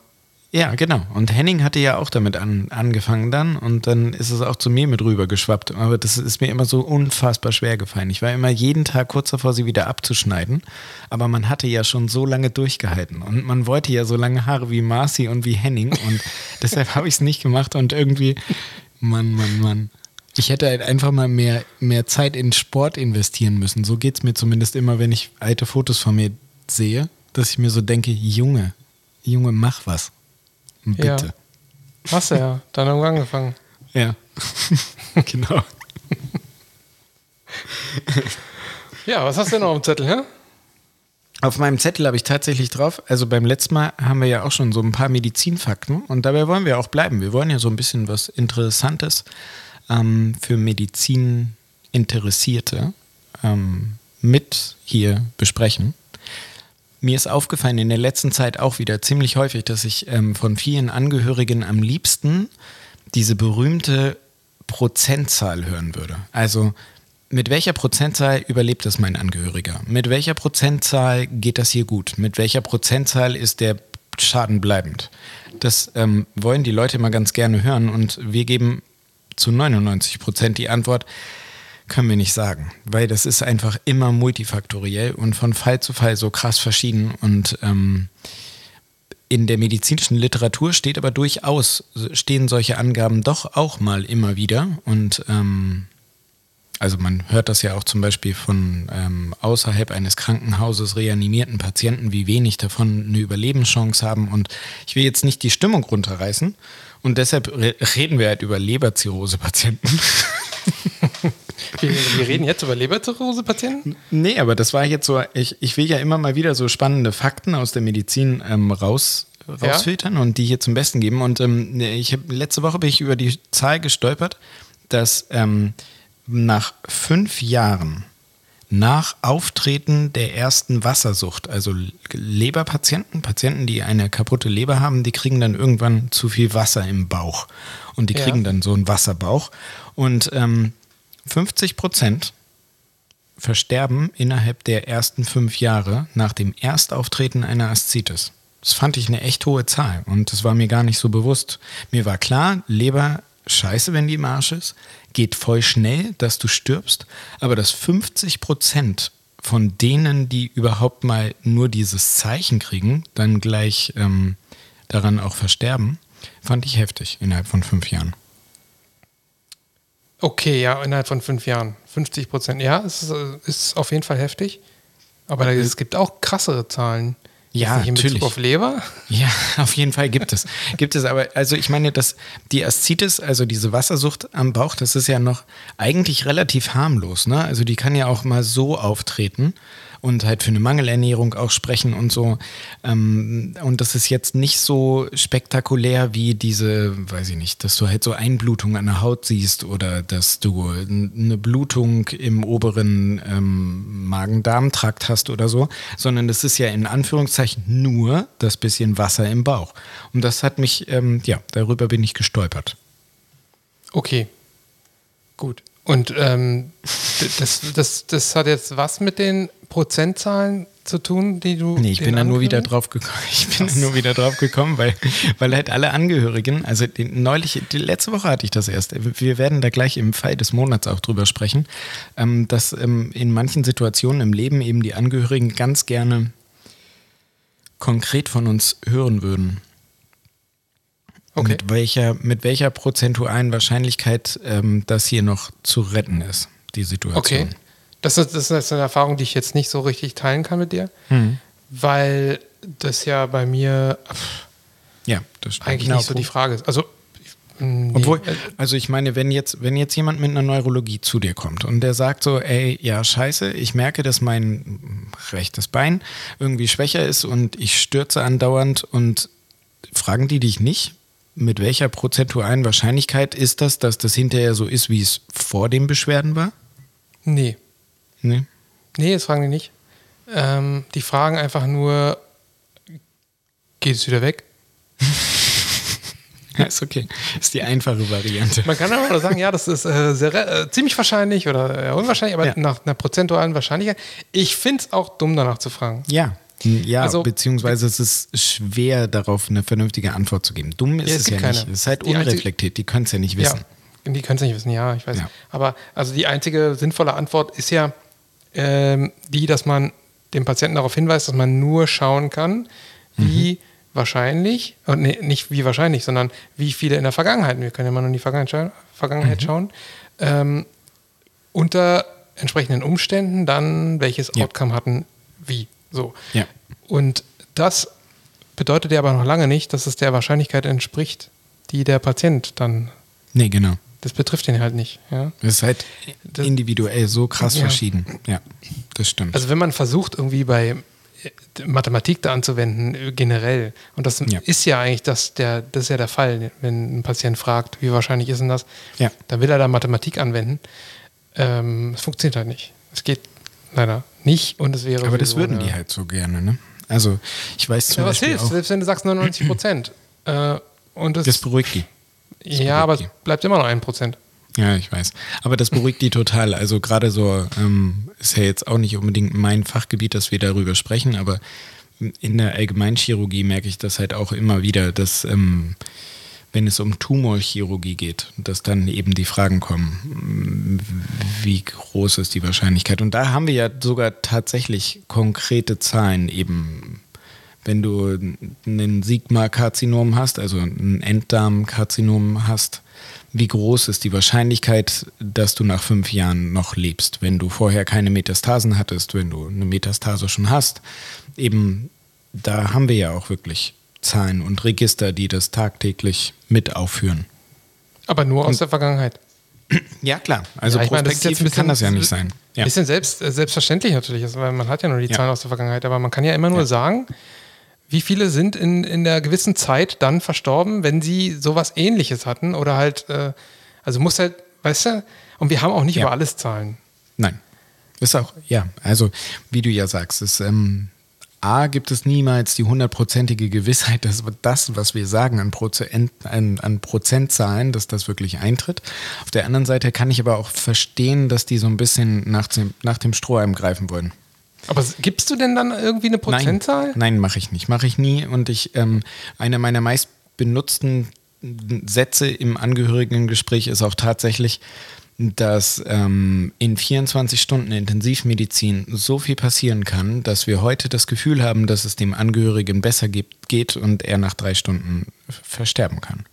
ja, genau. Und Henning hatte ja auch damit an, angefangen dann und dann ist es auch zu mir mit rüber geschwappt. Aber das ist mir immer so unfassbar schwer gefallen. Ich war immer jeden Tag kurz davor, sie wieder abzuschneiden. Aber man hatte ja schon so lange durchgehalten und man wollte ja so lange Haare wie Marci und wie Henning und deshalb habe ich es nicht gemacht und irgendwie, Mann, Mann, Mann. Ich hätte halt einfach mal mehr, mehr Zeit in Sport investieren müssen. So geht es mir zumindest immer, wenn ich alte Fotos von mir sehe, dass ich mir so denke, Junge, Junge, mach was. Bitte. Ja. Hast du ja, dann irgendwann angefangen. Ja. genau. Ja, was hast du denn noch auf dem Zettel, hä? Auf meinem Zettel habe ich tatsächlich drauf, also beim letzten Mal haben wir ja auch schon so ein paar Medizinfakten und dabei wollen wir auch bleiben. Wir wollen ja so ein bisschen was Interessantes ähm, für Medizininteressierte ähm, mit hier besprechen. Mir ist aufgefallen in der letzten Zeit auch wieder ziemlich häufig, dass ich ähm, von vielen Angehörigen am liebsten diese berühmte Prozentzahl hören würde. Also mit welcher Prozentzahl überlebt es mein Angehöriger? Mit welcher Prozentzahl geht das hier gut? Mit welcher Prozentzahl ist der Schaden bleibend? Das ähm, wollen die Leute immer ganz gerne hören und wir geben zu 99 Prozent die Antwort, können wir nicht sagen, weil das ist einfach immer multifaktoriell und von Fall zu Fall so krass verschieden und ähm, in der medizinischen Literatur steht aber durchaus, stehen solche Angaben doch auch mal immer wieder und ähm, also man hört das ja auch zum Beispiel von ähm, außerhalb eines Krankenhauses reanimierten Patienten, wie wenig davon eine Überlebenschance haben. Und ich will jetzt nicht die Stimmung runterreißen. Und deshalb re reden wir halt über Leberzirrhose-Patienten. Wir, wir reden jetzt über Leberzirrhose-Patienten. nee, aber das war jetzt so, ich, ich will ja immer mal wieder so spannende Fakten aus der Medizin ähm, raus, rausfiltern und die hier zum Besten geben. Und ähm, ich hab, letzte Woche bin ich über die Zahl gestolpert, dass ähm, nach fünf Jahren nach Auftreten der ersten Wassersucht, also Leberpatienten, Patienten, die eine kaputte Leber haben, die kriegen dann irgendwann zu viel Wasser im Bauch und die Ja. kriegen dann so einen Wasserbauch. Und ähm, 50 Prozent versterben innerhalb der ersten fünf Jahre nach dem Erstauftreten einer Aszites. Das fand ich eine echt hohe Zahl und das war mir gar nicht so bewusst. Mir war klar, Leber scheiße, wenn die im Arsch ist, geht voll schnell, dass du stirbst, aber dass 50 Prozent von denen, die überhaupt mal nur dieses Zeichen kriegen, dann gleich ähm, daran auch versterben, fand ich heftig innerhalb von fünf Jahren. Okay, ja, innerhalb von fünf Jahren. 50 Prozent. Ja, es ist, äh, ist auf jeden Fall heftig. Aber es gibt auch krassere Zahlen. Ja, natürlich. Bezug auf Leber. Ja, auf jeden Fall gibt es. gibt es aber, also ich meine, dass die Aszites, also diese Wassersucht am Bauch, das ist ja noch eigentlich relativ harmlos. Ne? Also die kann ja auch mal so auftreten und halt für eine Mangelernährung auch sprechen und so. Ähm, und das ist jetzt nicht so spektakulär wie diese, weiß ich nicht, dass du halt so Einblutung an der Haut siehst oder dass du eine Blutung im oberen ähm, Magen-Darm-Trakt hast oder so, sondern das ist ja in Anführungszeichen nur das bisschen Wasser im Bauch. Und das hat mich, ähm, ja, darüber bin ich gestolpert. Okay. Gut. Und ähm, das, das, das hat jetzt was mit den Prozentzahlen zu tun, die du. Nee, ich bin da nur wieder drauf gekommen. Ich bin nur wieder drauf gekommen, weil, weil halt alle Angehörigen, also die, neulich, die letzte Woche hatte ich das erst. Wir werden da gleich im Fall des Monats auch drüber sprechen, ähm, dass ähm, in manchen Situationen im Leben eben die Angehörigen ganz gerne konkret von uns hören würden. Okay. Mit welcher, mit welcher prozentualen Wahrscheinlichkeit ähm, das hier noch zu retten ist, die Situation. Okay. Das ist, das ist eine Erfahrung, die ich jetzt nicht so richtig teilen kann mit dir, Mhm. weil das ja bei mir Ja, das stimmt. eigentlich Genau, nicht so die Frage ist. Also, nee, Obwohl, äh, also ich meine, wenn jetzt, wenn jetzt jemand mit einer Neurologie zu dir kommt und der sagt so, ey, ja, scheiße, ich merke, dass mein rechtes Bein irgendwie schwächer ist und ich stürze andauernd und fragen die dich nicht, mit welcher prozentualen Wahrscheinlichkeit ist das, dass das hinterher so ist, wie es vor den Beschwerden war? nee. Nee. Nee, das fragen die nicht. Ähm, die fragen einfach nur, geht es wieder weg? Ja, ist okay. Ist die einfache Variante. Man kann aber nur sagen, ja, das ist äh, sehr, äh, ziemlich wahrscheinlich oder äh, unwahrscheinlich, aber Ja. nach einer prozentualen Wahrscheinlichkeit. Ich finde es auch dumm, danach zu fragen. Ja. Ja, Also- beziehungsweise es ist schwer, darauf eine vernünftige Antwort zu geben. Dumm ist Ja, es, es ja gibt nicht. keine. Es ist halt Die unreflektiert. Die können es ja nicht wissen. Ja, die können es nicht wissen, ja, ich weiß. Ja. Aber also die einzige sinnvolle Antwort ist ja ähm, die, dass man dem Patienten darauf hinweist, dass man nur schauen kann, wie Mhm. wahrscheinlich, und nee, nicht wie wahrscheinlich, sondern wie viele in der Vergangenheit, wir können ja mal nur in die Vergangenheit, scha Vergangenheit Mhm. schauen, ähm, unter entsprechenden Umständen dann welches. Outcome hatten, wie. So. Ja. Und das bedeutet ja aber noch lange nicht, dass es der Wahrscheinlichkeit entspricht, die der Patient dann Nee, genau. das betrifft ihn halt nicht. Ja? Das ist halt Das- individuell so krass Ja. verschieden. Ja, das stimmt. Also wenn man versucht, irgendwie bei äh, Mathematik da anzuwenden, äh, generell, und das Ja. ist ja eigentlich das, der, das ist ja der Fall, wenn ein Patient fragt, wie wahrscheinlich ist denn das, Ja. dann will er da Mathematik anwenden. Ähm, Es funktioniert halt nicht. Es geht leider nicht und es wäre. Aber das würden die halt so gerne, ne? Also, ich weiß zum Ja, was hilft, selbst wenn du sagst 99 Prozent. äh, und das, das beruhigt die. ja, aber es beruhigt bleibt immer noch ein Prozent. Ja, ich weiß. Aber das beruhigt die total. Also gerade so, ähm, ist ja jetzt auch nicht unbedingt mein Fachgebiet, dass wir darüber sprechen, aber in der Allgemeinchirurgie merke ich das halt auch immer wieder, dass ähm, wenn es um Tumorchirurgie geht, dass dann eben die Fragen kommen, wie groß ist die Wahrscheinlichkeit? Und da haben wir ja sogar tatsächlich konkrete Zahlen eben wenn du ein Sigma-Karzinom hast, also ein Enddarmkarzinom hast, wie groß ist die Wahrscheinlichkeit, dass du nach fünf Jahren noch lebst, wenn du vorher keine Metastasen hattest, wenn du eine Metastase schon hast? Eben, da haben wir ja auch wirklich Zahlen und Register, die das tagtäglich mit aufführen. Aber nur aus der Vergangenheit. Ja, klar. Also Ja, ich meine, das jetzt ein kann das ja bisschen- nicht sein. Ja. Bisschen selbst, äh, selbstverständlich natürlich, also, weil man hat ja nur die Ja. Zahlen aus der Vergangenheit, aber man kann ja immer nur Ja. sagen, wie viele sind in, in der gewissen Zeit dann verstorben, wenn sie sowas ähnliches hatten oder halt, äh, also muss halt, weißt du, und wir haben auch nicht über alles Zahlen. Nein. Ist auch, ja, also wie du ja sagst, ist, ähm, A, gibt es niemals die hundertprozentige Gewissheit, dass das, was wir sagen an, Prozent, an, an Prozentzahlen, dass das wirklich eintritt. Auf der anderen Seite kann ich aber auch verstehen, dass die so ein bisschen nach dem, nach dem Strohhalm greifen wollen. Aber gibst du denn dann irgendwie eine Prozentzahl? Nein, nein mache ich nicht. Mache ich nie. Und ich, ähm, einer meiner meist benutzten Sätze im Angehörigengespräch ist auch tatsächlich, dass ähm, in 24 Stunden Intensivmedizin so viel passieren kann, dass wir heute das Gefühl haben, dass es dem Angehörigen besser geht und er nach drei Stunden versterben kann.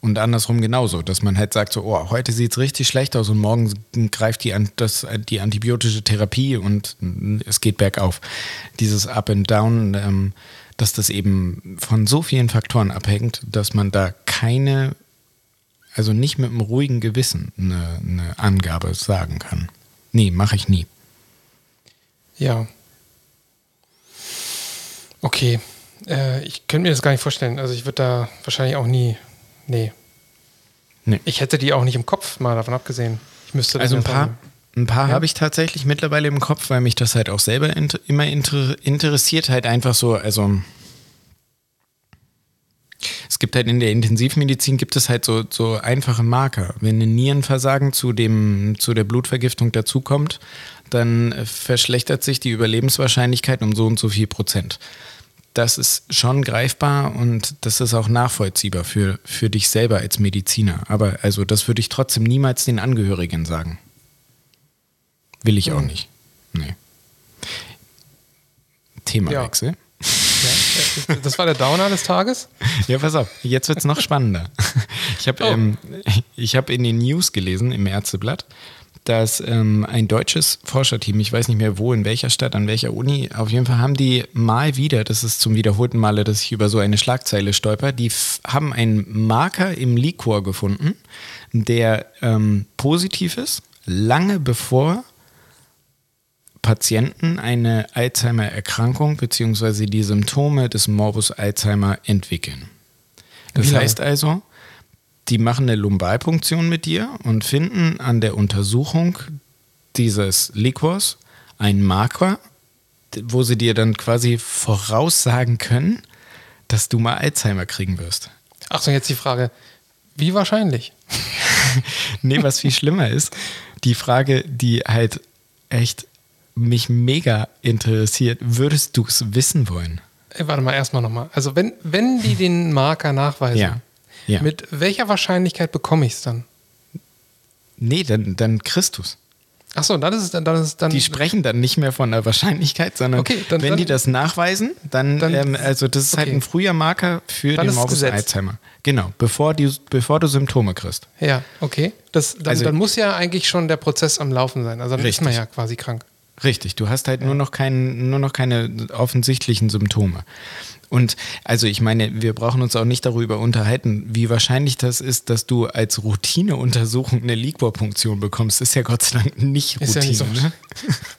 Und andersrum genauso, dass man halt sagt, so, oh, heute sieht es richtig schlecht aus und morgen greift die, das, die antibiotische Therapie und es geht bergauf. Dieses Up and Down, ähm, dass das eben von so vielen Faktoren abhängt, dass man da keine, also nicht mit einem ruhigen Gewissen eine, eine Angabe sagen kann. Nee, mache ich nie. Ja. Okay. Äh, ich könnte mir das gar nicht vorstellen. Also ich würde da wahrscheinlich auch nie. Nee. nee. Ich hätte die auch nicht im Kopf, mal davon abgesehen. Ich müsste Also ein paar, ein paar ja. habe ich tatsächlich mittlerweile im Kopf, weil mich das halt auch selber inter immer inter interessiert. Halt einfach so, also es gibt halt in der Intensivmedizin gibt es halt so, so einfache Marker. Wenn ein Nierenversagen zu, dem, zu der Blutvergiftung dazukommt, dann verschlechtert sich die Überlebenswahrscheinlichkeit um so und so viel Prozent. Das ist schon greifbar und das ist auch nachvollziehbar für, für dich selber als Mediziner. Aber also das würde ich trotzdem niemals den Angehörigen sagen. Will ich auch nicht. Nee. Themawechsel. Ja. Das war der Downer des Tages? Ja, pass auf, jetzt wird es noch spannender. Ich habe oh. ähm, hab in den News gelesen, im Ärzteblatt, dass ähm, ein deutsches Forscherteam, ich weiß nicht mehr wo, in welcher Stadt, an welcher Uni, auf jeden Fall haben die mal wieder, das ist zum wiederholten Male, dass ich über so eine Schlagzeile stolper, die haben einen Marker im Liquor gefunden, der ähm, positiv ist, lange bevor Patienten eine Alzheimer-Erkrankung bzw. die Symptome des Morbus Alzheimer entwickeln. Das heißt also, die machen eine Lumbalpunktion mit dir und finden an der Untersuchung dieses Liquors einen Marker, wo sie dir dann quasi voraussagen können, dass du mal Alzheimer kriegen wirst. Achso, jetzt die Frage, wie wahrscheinlich? nee, was viel schlimmer ist, die Frage, die halt echt mich mega interessiert. Würdest du es wissen wollen? Hey, warte mal, erstmal nochmal. Also, wenn, wenn die den Marker nachweisen, ja. Ja. mit welcher Wahrscheinlichkeit bekomme ich es dann? Nee, dann, dann Christus. Achso, dann ist es dann, dann, ist dann. Die sprechen dann nicht mehr von der Wahrscheinlichkeit, sondern okay, dann, wenn dann, die das nachweisen, dann, dann ähm, also das ist halt okay. halt ein früher Marker für den Morbus Alzheimer. Genau, bevor, die, bevor du Symptome kriegst. Ja, okay. Das, dann, also, muss ja eigentlich schon der Prozess am Laufen sein. Also dann richtig. ist man ja quasi krank. Richtig, du hast halt ja. nur, noch kein, nur noch keine offensichtlichen Symptome. Und also ich meine, wir brauchen uns auch nicht darüber unterhalten, wie wahrscheinlich das ist, dass du als Routineuntersuchung eine Liquor-Punktion bekommst. Ist ja Gott sei Dank nicht Routine. Ist ja nicht so. Ne?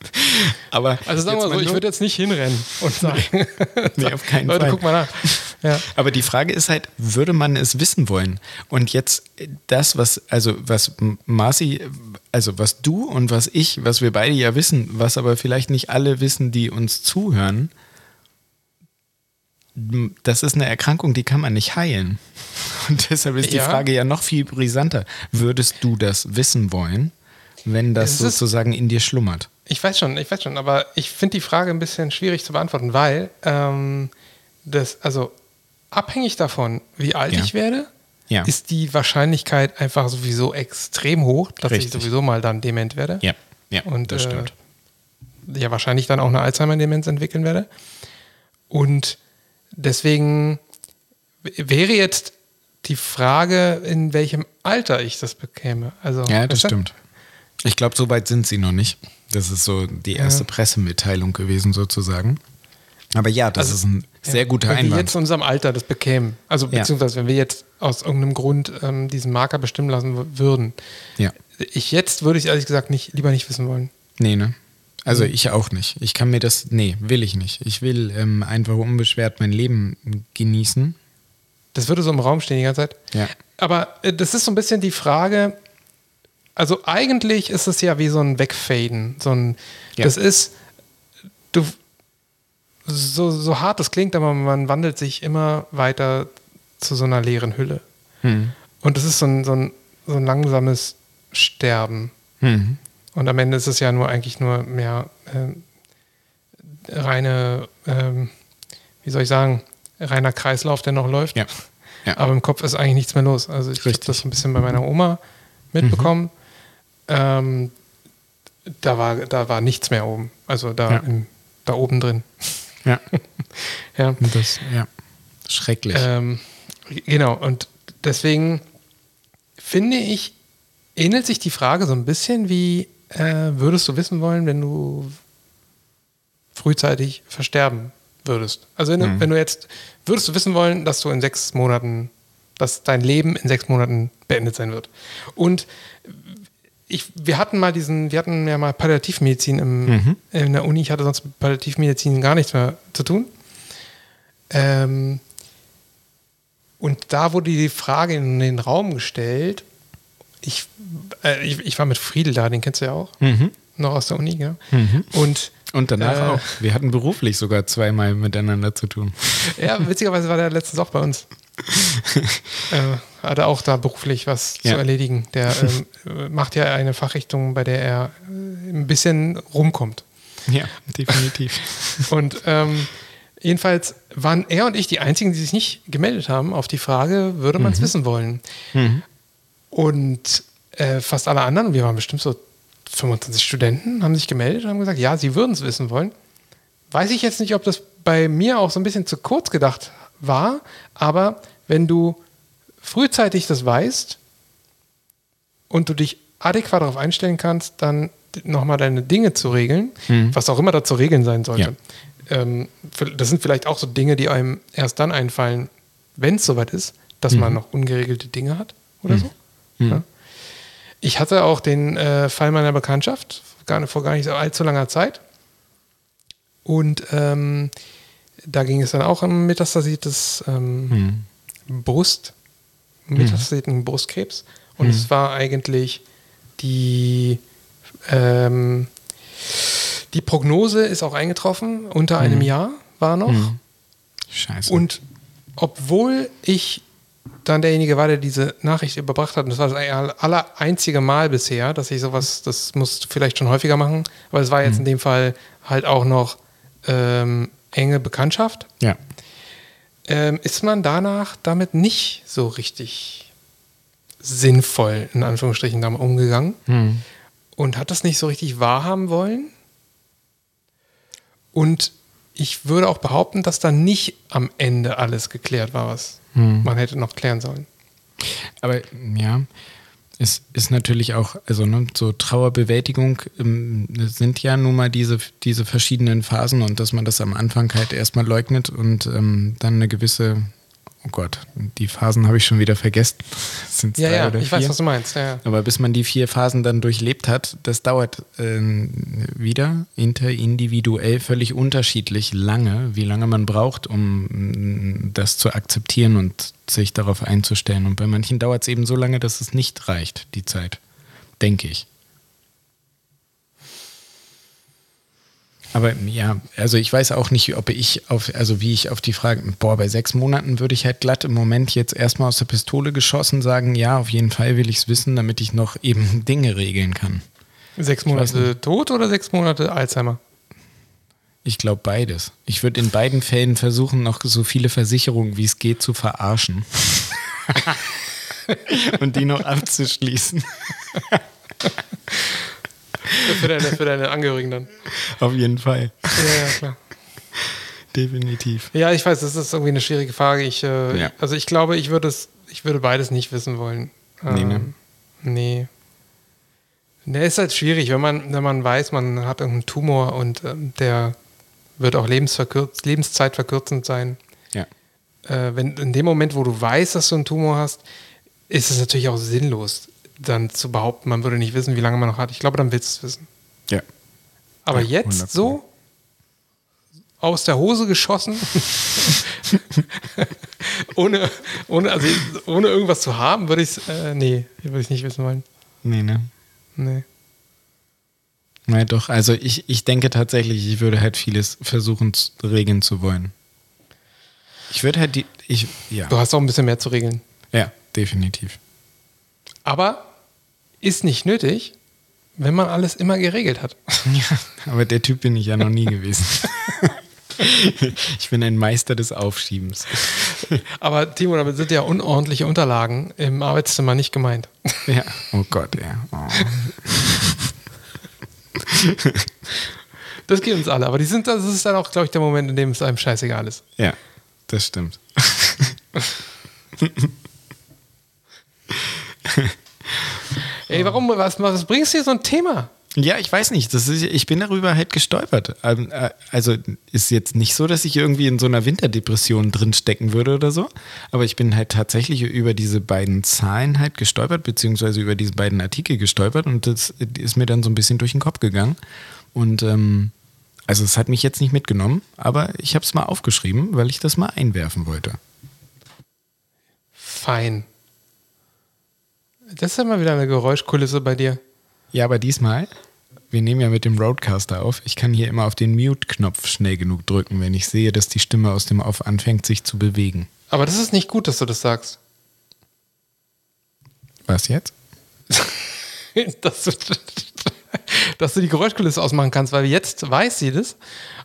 Aber also sagen wir mal so, ich würde jetzt nicht hinrennen und sagen, nee, auf keinen Leute, Fall. guck mal nach. Ja. Aber die Frage ist halt, würde man es wissen wollen? Und jetzt das, was, also was Marci, also was du und was ich, was wir beide ja wissen, was aber vielleicht nicht alle wissen, die uns zuhören, das ist eine Erkrankung, die kann man nicht heilen. Und deshalb ist ja. die Frage ja noch viel brisanter. Würdest du das wissen wollen, wenn das sozusagen in dir schlummert? Ich weiß schon, ich weiß schon, aber ich finde die Frage ein bisschen schwierig zu beantworten, weil ähm, das, also abhängig davon, wie alt ja. ich werde, ja. ist die Wahrscheinlichkeit einfach sowieso extrem hoch, dass Richtig. ich sowieso mal dann dement werde. Ja, ja und, das stimmt. Äh, ja, wahrscheinlich dann auch eine Alzheimer-Demenz entwickeln werde. Und Deswegen wäre jetzt die Frage, in welchem Alter ich das bekäme. Also, ja, das stimmt. Ich glaube, so weit sind sie noch nicht. Das ist so die erste ja. Pressemitteilung gewesen, sozusagen. Aber ja, das also, ist ein sehr ja, guter wenn Einwand. Wenn wir jetzt in unserem Alter das bekämen, also beziehungsweise wenn wir jetzt aus irgendeinem Grund ähm, diesen Marker bestimmen lassen würden, ja. ich jetzt würde ich ehrlich gesagt nicht, lieber nicht wissen wollen. Nee, ne? Also ich auch nicht. Ich kann mir das, nee, will ich nicht. Ich will ähm, einfach unbeschwert mein Leben genießen. Das würde so im Raum stehen die ganze Zeit. Ja. Aber äh, das ist so ein bisschen die Frage, also eigentlich ist es ja wie so ein Wegfaden. So ein, ja. Das ist, du, so, so hart das klingt, aber man wandelt sich immer weiter zu so einer leeren Hülle. Hm. Und das ist so ein, so ein, so ein langsames Sterben. Hm. Und am Ende ist es ja nur eigentlich nur mehr äh, reine, ähm, wie soll ich sagen, reiner Kreislauf, der noch läuft. Ja. ja. Aber im Kopf ist eigentlich nichts mehr los. Also ich habe das ein bisschen bei meiner Oma mitbekommen. Mhm. Ähm, da, war, da war nichts mehr oben. Also da, ja. im, da oben drin. Ja. ja. Das, ja. Schrecklich. Ähm, genau. Und deswegen finde ich, ähnelt sich die Frage so ein bisschen wie, äh, würdest du wissen wollen, wenn du frühzeitig versterben würdest? Also wenn, du, Mhm. wenn du jetzt, würdest du wissen wollen, dass du in sechs Monaten, dass dein Leben in sechs Monaten beendet sein wird? Und ich, wir hatten mal diesen, wir hatten ja mal Palliativmedizin im, Mhm. in der Uni. Ich hatte sonst mit Palliativmedizin gar nichts mehr zu tun. Ähm, und da wurde die Frage in den Raum gestellt. Ich, äh, ich, ich war mit Friedel da, den kennst du ja auch, Mhm. noch aus der Uni, genau. Mhm. Und Und danach Äh. auch. Wir hatten beruflich sogar zweimal miteinander zu tun. ja, witzigerweise war der letztens auch bei uns. äh, hatte auch da beruflich was Ja. zu erledigen. Der ähm, macht ja eine Fachrichtung, bei der er äh, ein bisschen rumkommt. Ja, definitiv. Und ähm, jedenfalls waren er und ich die einzigen, die sich nicht gemeldet haben auf die Frage, würde man es wissen wollen. Mhm. Und äh, fast alle anderen, wir waren bestimmt so 25 Studenten, haben sich gemeldet und haben gesagt, ja, sie würden es wissen wollen. Weiß ich jetzt nicht, ob das bei mir auch so ein bisschen zu kurz gedacht war, aber wenn du frühzeitig das weißt und du dich adäquat darauf einstellen kannst, dann nochmal deine Dinge zu regeln, Mhm. was auch immer da zu regeln sein sollte. Ähm, das sind vielleicht auch so Dinge, die einem erst dann einfallen, wenn es soweit ist, dass man noch ungeregelte Dinge hat oder so. Ja. Ich hatte auch den äh, Fall meiner Bekanntschaft gar vor gar nicht so allzu langer Zeit. Und ähm, da ging es dann auch um metastasiertes ähm, Brust, metastasierten Brustkrebs. Und es war eigentlich die, ähm, die Prognose ist auch eingetroffen, unter einem Jahr war noch. Scheiße. Und obwohl ich dann derjenige war, der diese Nachricht überbracht hat, und das war das aller einzige Mal bisher, dass ich sowas, das musst du vielleicht schon häufiger machen, aber es war jetzt in dem Fall halt auch noch ähm, enge Bekanntschaft, ja. ähm, ist man danach damit nicht so richtig sinnvoll, in Anführungsstrichen, damit umgegangen Mhm. und hat das nicht so richtig wahrhaben wollen. Und ich würde auch behaupten, dass da nicht am Ende alles geklärt war, was man hätte noch klären sollen. Aber ja, es ist natürlich auch, also ne, so Trauerbewältigung ähm, sind ja nun mal diese, diese verschiedenen Phasen und dass man das am Anfang halt erstmal leugnet und ähm, dann eine gewisse, oh Gott, die Phasen habe ich schon wieder vergessen. Sind Ja, drei ja, oder ich vier? weiß, was du meinst. Ja, ja. Aber bis man die vier Phasen dann durchlebt hat, das dauert ähm, wieder interindividuell völlig unterschiedlich lange, wie lange man braucht, um mm, das zu akzeptieren und sich darauf einzustellen. Und bei manchen dauert es eben so lange, dass es nicht reicht, die Zeit. Denke ich. Aber ja, also ich weiß auch nicht, ob ich auf, also wie ich auf die Frage, boah, bei sechs Monaten würde ich halt glatt im Moment jetzt erstmal aus der Pistole geschossen sagen, ja, auf jeden Fall will ich es wissen, damit ich noch eben Dinge regeln kann. Sechs Monate tot oder sechs Monate Alzheimer? Ich glaube beides. Ich würde in beiden Fällen versuchen, noch so viele Versicherungen, wie es geht, zu verarschen. Und die noch abzuschließen. Für deine, für deine Angehörigen dann. Auf jeden Fall. Ja, ja, klar. Definitiv. Ja, ich weiß, das ist irgendwie eine schwierige Frage. Ich, äh, Ja. Also ich glaube, ich würde es, ich würde beides nicht wissen wollen. Nee, ne? Ähm, nee. Der ist halt schwierig, wenn man, wenn man weiß, man hat irgendeinen Tumor und ähm, der wird auch lebenszeitverkürzend sein. Ja. Äh, wenn, in dem Moment, wo du weißt, dass du einen Tumor hast, ist es natürlich auch sinnlos, dann zu behaupten, man würde nicht wissen, wie lange man noch hat. Ich glaube, dann willst du es wissen. Ja. Aber Ja, jetzt 100%. so aus der Hose geschossen, ohne, ohne, also ohne irgendwas zu haben, würde ich es, äh, nee, würde ich nicht wissen wollen. Nee, ne? Nee. Na doch, also ich, ich denke tatsächlich, ich würde halt vieles versuchen regeln zu wollen. Ich würde halt die, ich, ja, Du hast auch ein bisschen mehr zu regeln. ja, definitiv. Aber ist nicht nötig, wenn man alles immer geregelt hat. Ja, aber der Typ bin ich ja noch nie gewesen. ich bin ein Meister des Aufschiebens. Aber Timo, damit sind ja unordentliche Unterlagen im Arbeitszimmer nicht gemeint. Ja, oh Gott, ja. Oh. Das geht uns alle. Aber die sind, das ist dann auch, glaube ich, der Moment, in dem es einem scheißegal ist. Ja, das stimmt. Ey, warum, was, was bringst du hier so ein Thema? Ja, ich weiß nicht. Das ist, ich bin darüber halt gestolpert. Ähm, äh, Also ist jetzt nicht so, dass ich irgendwie in so einer Winterdepression drin stecken würde oder so. Aber ich bin halt tatsächlich über diese beiden Zahlen halt gestolpert, beziehungsweise über diese beiden Artikel gestolpert und das ist mir dann so ein bisschen durch den Kopf gegangen. Und ähm, also es hat mich jetzt nicht mitgenommen, aber ich habe es mal aufgeschrieben, weil ich das mal einwerfen wollte. Fein. Das ist ja mal wieder eine Geräuschkulisse bei dir. Ja, aber diesmal, wir nehmen ja mit dem Roadcaster auf. Ich kann hier immer auf den Mute-Knopf schnell genug drücken, wenn ich sehe, dass die Stimme aus dem Off anfängt, sich zu bewegen. Aber das ist nicht gut, dass du das sagst. Was jetzt? dass, du, dass du die Geräuschkulisse ausmachen kannst, weil jetzt weiß sie das.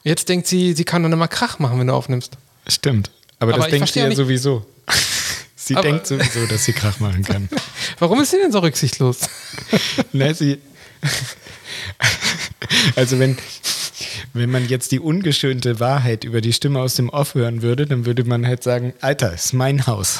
Jetzt denkt sie, sie kann dann immer Krach machen, wenn du aufnimmst. Stimmt. Aber, Aber das denkt sie ja nicht- sowieso. Sie Aber- denkt sowieso, dass sie Krach machen kann. Warum ist sie denn so rücksichtslos? Ne, sie also wenn, wenn man jetzt die ungeschönte Wahrheit über die Stimme aus dem Off hören würde, dann würde man halt sagen, Alter, ist mein Haus.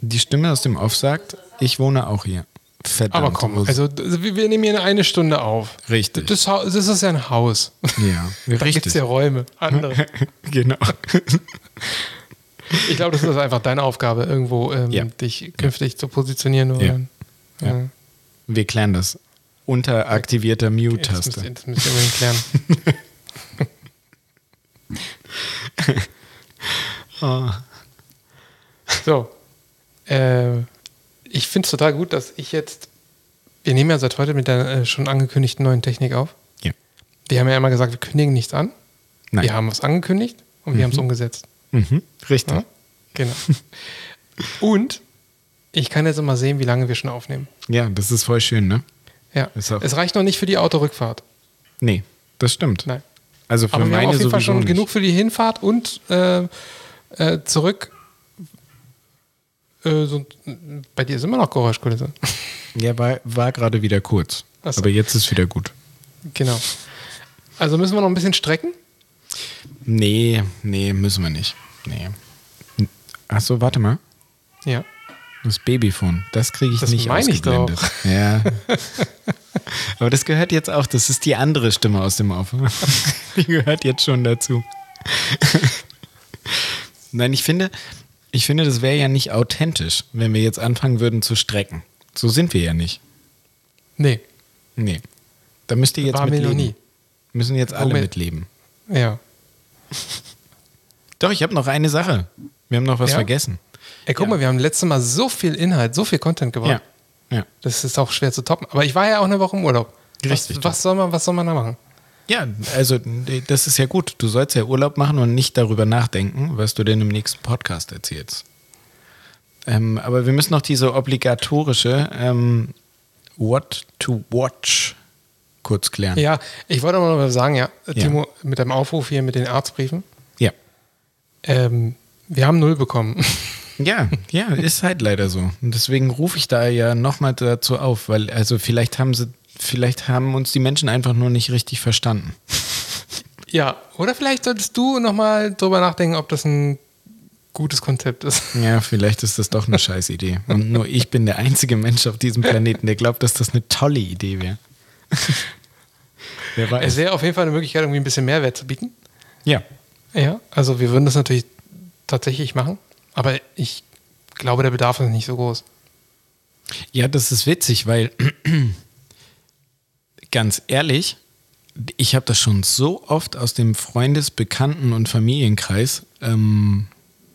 Die Stimme aus dem Off sagt, ich wohne auch hier. Verdammt. Aber komm, also wir nehmen hier eine Stunde auf. Richtig. Das, das ist ja ein Haus. ja, Da gibt richtig. es ja Räume, andere. genau. Ich glaube, das ist einfach deine Aufgabe, irgendwo ähm, Ja. dich künftig zu positionieren. Oder, Ja. ja. Ja. Wir klären das. Unter aktivierter Mute-Taste. das müsst ihr unbedingt klären. Oh. So. Äh, ich finde es total gut, dass ich jetzt. Wir nehmen ja seit heute mit der äh, schon angekündigten neuen Technik auf. Ja. Wir haben ja immer gesagt, wir kündigen nichts an. Nein. Wir haben was angekündigt und wir haben es umgesetzt. Mhm. Richtig. Ja? Genau. und ich kann jetzt immer sehen, wie lange wir schon aufnehmen. Ja, das ist voll schön, ne? Ja. Es reicht noch nicht für die Autorückfahrt. Nee, das stimmt. Nein. Also für Aber wir meine haben auf jeden Fall schon nicht. genug für die Hinfahrt und äh, äh, zurück. Äh, so, bei dir ist immer noch Geräuschkulisse. Ja, war, war gerade wieder kurz. So. Aber jetzt ist wieder gut. genau. Also müssen wir noch ein bisschen strecken? Nee, nee, müssen wir nicht. Nee. Achso, warte mal. Ja. Das Babyphone, das kriege ich Das nicht meine ich ausgeblendet. Ja. Aber das gehört jetzt auch, das ist die andere Stimme aus dem Auf. Die gehört jetzt schon dazu. Nein, ich finde, ich finde, das wäre ja nicht authentisch, wenn wir jetzt anfangen würden zu strecken. So sind wir ja nicht. Nee, Nee. Da müsst ihr jetzt waren wir noch mitleben. nie. Müssen jetzt alle Womit? mitleben. Ja. Doch, ich habe noch eine Sache. Wir haben noch was Ja? vergessen. Ey, guck Ja. mal, wir haben letztes Mal so viel Inhalt, so viel Content gebracht. Ja. Ja. Das ist auch schwer zu toppen. Aber ich war ja auch eine Woche im Urlaub. Richtig. Was, was, soll, man, was soll man da machen? Ja, also das ist ja gut. Du sollst ja Urlaub machen und nicht darüber nachdenken, was du denn im nächsten Podcast erzählst. Ähm, aber wir müssen noch diese obligatorische ähm, What to Watch kurz klären. Ja, ich wollte aber noch mal sagen, ja, Ja. Timo, mit deinem Aufruf hier mit den Arztbriefen. Ja. Ähm, wir haben null bekommen. Ja, ja, ist halt leider so. Und deswegen rufe ich da ja nochmal dazu auf, weil also vielleicht haben sie, vielleicht haben uns die Menschen einfach nur nicht richtig verstanden. ja, oder vielleicht solltest du nochmal drüber nachdenken, ob das ein gutes Konzept ist. Ja, vielleicht ist das doch eine scheiß Idee. Und nur ich bin der einzige Mensch auf diesem Planeten, der glaubt, dass das eine tolle Idee wäre. Wer Es weiß. wäre auf jeden Fall eine Möglichkeit, irgendwie ein bisschen Mehrwert zu bieten. Ja. Ja, also wir würden das natürlich tatsächlich machen, aber ich glaube, der Bedarf ist nicht so groß. Ja, das ist witzig, weil ganz ehrlich, ich habe das schon so oft aus dem Freundes-, Bekannten- und Familienkreis ähm,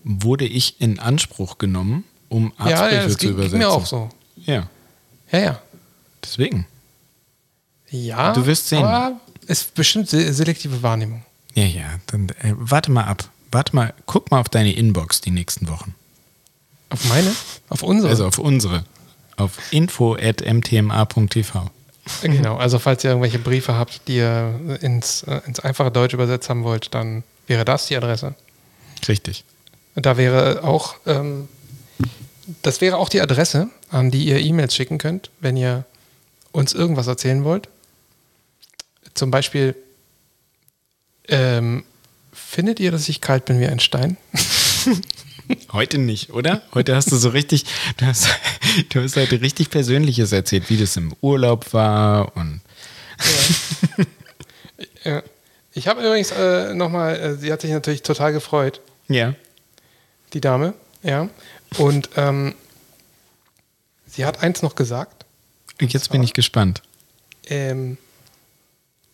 wurde ich in Anspruch genommen, um Ja, ja, Arztbriefe das zu ging, übersetzen. ging mir auch so. Ja, Ja, ja. deswegen. Ja, Du wirst sehen. Aber es ist bestimmt se selektive Wahrnehmung. Ja, ja, dann äh, warte mal ab. Warte mal, guck mal auf deine Inbox die nächsten Wochen. Auf meine? Auf unsere? Also auf unsere. Auf info.mtma.tv. Genau, also falls ihr irgendwelche Briefe habt, die ihr ins, äh, ins einfache Deutsch übersetzt haben wollt, dann wäre das die Adresse. Richtig. Da wäre auch, ähm, das wäre auch die Adresse, an die ihr E-Mails schicken könnt, wenn ihr uns irgendwas erzählen wollt. Zum Beispiel, Ähm, findet ihr, dass ich kalt bin wie ein Stein? Heute nicht, oder? Heute hast du so richtig, du hast, du hast heute richtig Persönliches erzählt, wie das im Urlaub war und. Ja. ja. Ich habe übrigens äh, nochmal, äh, sie hat sich natürlich total gefreut. Ja. Die Dame, ja. Und ähm, sie hat eins noch gesagt. Jetzt bin ich gespannt. Ähm,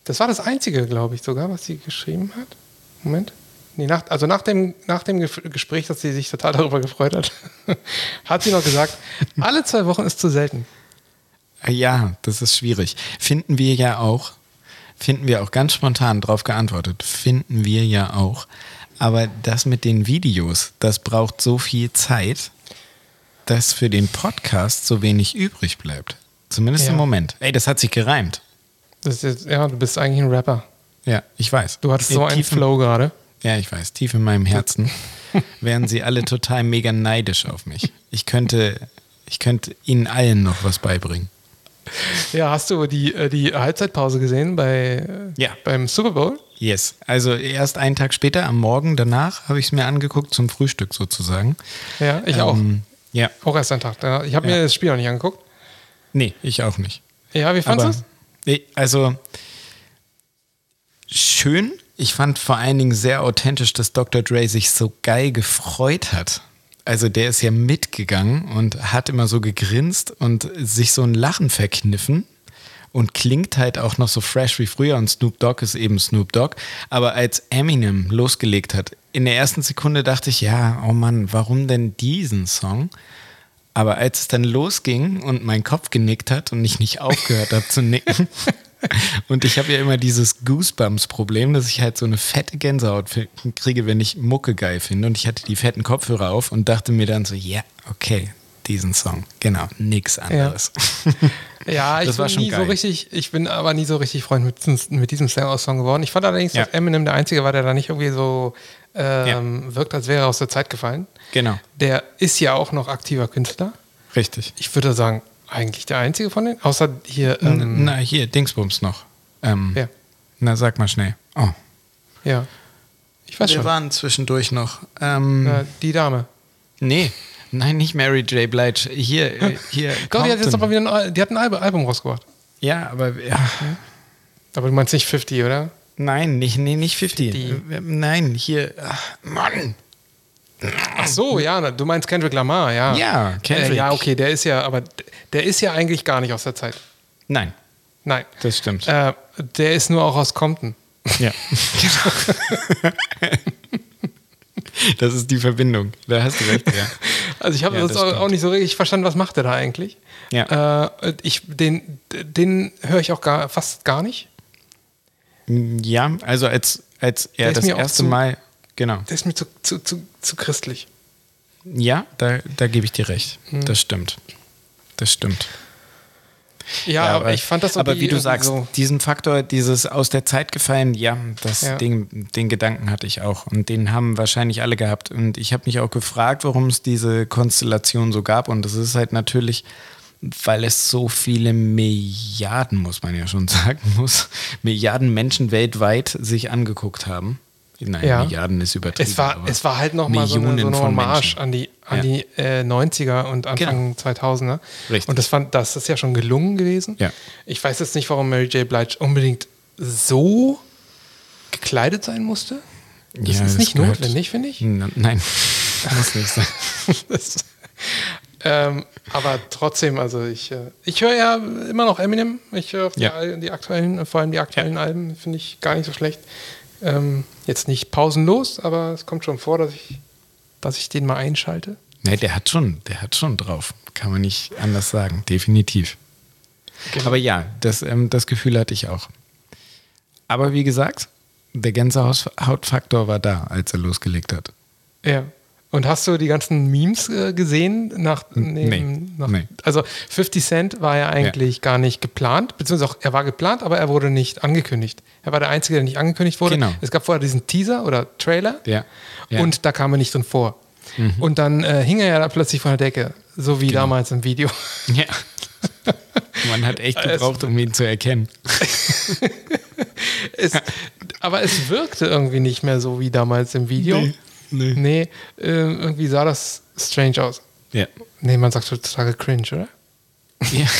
das war das Einzige, glaube ich, sogar, was sie geschrieben hat. Moment. Nee, nach, also nach dem, nach dem Gespräch, dass sie sich total darüber gefreut hat, hat sie noch gesagt, alle zwei Wochen ist zu selten. Ja, das ist schwierig. Finden wir ja auch, finden wir auch ganz spontan drauf geantwortet, finden wir ja auch. Aber das mit den Videos, das braucht so viel Zeit, dass für den Podcast so wenig übrig bleibt. Zumindest ja. im Moment. Ey, das hat sich gereimt. Das ist, ja, du bist eigentlich ein Rapper. Ja, ich weiß. Du hattest so einen Flow gerade. Ja, ich weiß. Tief in meinem Herzen wären sie alle total mega neidisch auf mich. Ich könnte, ich könnte ihnen allen noch was beibringen. Ja, hast du die, äh, die Halbzeitpause gesehen bei, ja. beim Super Bowl? Yes. Also erst einen Tag später, am Morgen danach, habe ich es mir angeguckt zum Frühstück sozusagen. Ja, ich ähm, auch. Ja. Auch erst einen Tag. Ich habe ja. mir das Spiel auch nicht angeguckt. Nee, ich auch nicht. Ja, wie fandest du es? Also schön. Ich fand vor allen Dingen sehr authentisch, dass Dr. Dre sich so geil gefreut hat also der ist ja mitgegangen und hat immer so gegrinst und sich so ein Lachen verkniffen und klingt halt auch noch so fresh wie früher und Snoop Dogg ist eben Snoop Dogg. Aber als Eminem losgelegt hat, in der ersten Sekunde dachte ich, ja, oh Mann, warum denn diesen Song? Aber als es dann losging und mein Kopf genickt hat und ich nicht aufgehört habe zu nicken, Und ich habe ja immer dieses Goosebumps-Problem, dass ich halt so eine fette Gänsehaut kriege, wenn ich Mucke geil finde. Und ich hatte die fetten Kopfhörer auf und dachte mir dann so, ja, okay, diesen Song. Genau, nix anderes. Ja, ja ich das bin nie geil. so richtig, ich bin aber nie so richtig Freund mit, mit diesem Song geworden. Ich fand allerdings, ja. dass Eminem der Einzige war, der da nicht irgendwie so ähm, ja. wirkt, als wäre er aus der Zeit gefallen. Genau. Der ist ja auch noch aktiver Künstler. Richtig. Ich würde sagen, eigentlich der einzige von denen? Außer hier. Ähm, na, hier, Dingsbums noch. Ähm, ja. Na, sag mal schnell. Oh. Ja. Ich weiß Wir schon. Wir waren zwischendurch noch. Ähm, äh, die Dame. Nee. Nein, nicht Mary J. Blige. Hier, äh, hier. Gott, die hat jetzt aber wieder ein, die hat ein Album rausgebracht. Ja, aber. Ja. Aber du meinst nicht 50, oder? Nein, nicht, nee, nicht 50. 50. Äh, nein, hier. Ach, Mann. Ach so, ja, du meinst Kendrick Lamar, ja. Ja, Kendrick. Äh, ja, okay, der ist ja, aber der ist ja eigentlich gar nicht aus der Zeit. Nein. Nein. Das stimmt. Äh, der ist nur auch aus Compton. Ja. genau. das ist die Verbindung. Da hast du recht, ja. Also ich habe ja, das, das auch nicht so richtig verstanden, was macht er da eigentlich? Ja. Äh, ich, den den höre ich auch gar, fast gar nicht. Ja, also als, als er das erste Mal Genau. Der ist mir zu, zu, zu, zu christlich. Ja, da, da gebe ich dir recht. Hm. Das stimmt. Das stimmt. Ja, ja aber ich fand das Aber wie du sagst, so diesen Faktor, dieses aus der Zeit gefallen, ja, das ja. Ding, den Gedanken hatte ich auch. Und den haben wahrscheinlich alle gehabt. Und ich habe mich auch gefragt, warum es diese Konstellation so gab. Und das ist halt natürlich, weil es so viele Milliarden, muss man ja schon sagen muss, Milliarden Menschen weltweit sich angeguckt haben. Nein, ja. Milliarden ist übertrieben. Es war, es war halt nochmal so eine, so eine Hommage an die, an ja. die äh, 90er und Anfang genau. 2000er. Richtig. Und das, fand, das ist ja schon gelungen gewesen. Ja. Ich weiß jetzt nicht, warum Mary J. Blige unbedingt so gekleidet sein musste. Das ja, ist nicht notwendig, finde ich. Nein, muss nicht sein. das, ähm, aber trotzdem, also ich, äh, ich höre ja immer noch Eminem. Ich höre ja. die, die, aktuellen, vor allem die aktuellen ja. Alben, finde ich gar nicht so schlecht. Ähm, jetzt nicht pausenlos, aber es kommt schon vor, dass ich, dass ich den mal einschalte. Nee, der hat schon, der hat schon drauf. Kann man nicht anders sagen. Definitiv. Genau. Aber ja, das, ähm, das Gefühl hatte ich auch. Aber wie gesagt, der Gänsehautfaktor war da, als er losgelegt hat. Ja. Und hast du die ganzen Memes äh, gesehen? Nach, nee, nach, nee. Also 50 Cent war ja eigentlich ja. gar nicht geplant, beziehungsweise auch er war geplant, aber er wurde nicht angekündigt. Er war der Einzige, der nicht angekündigt wurde. Genau. Es gab vorher diesen Teaser oder Trailer ja. Ja. und da kam er nicht drin vor. Mhm. Und dann äh, hing er ja da plötzlich von der Decke, so wie genau. damals im Video. Ja. Man hat echt gebraucht, um ihn zu erkennen. es, aber es wirkte irgendwie nicht mehr so wie damals im Video. Nee, nee. Nee, äh, irgendwie sah das strange aus. Ja. Nee, man sagt heutzutage cringe, oder? ja.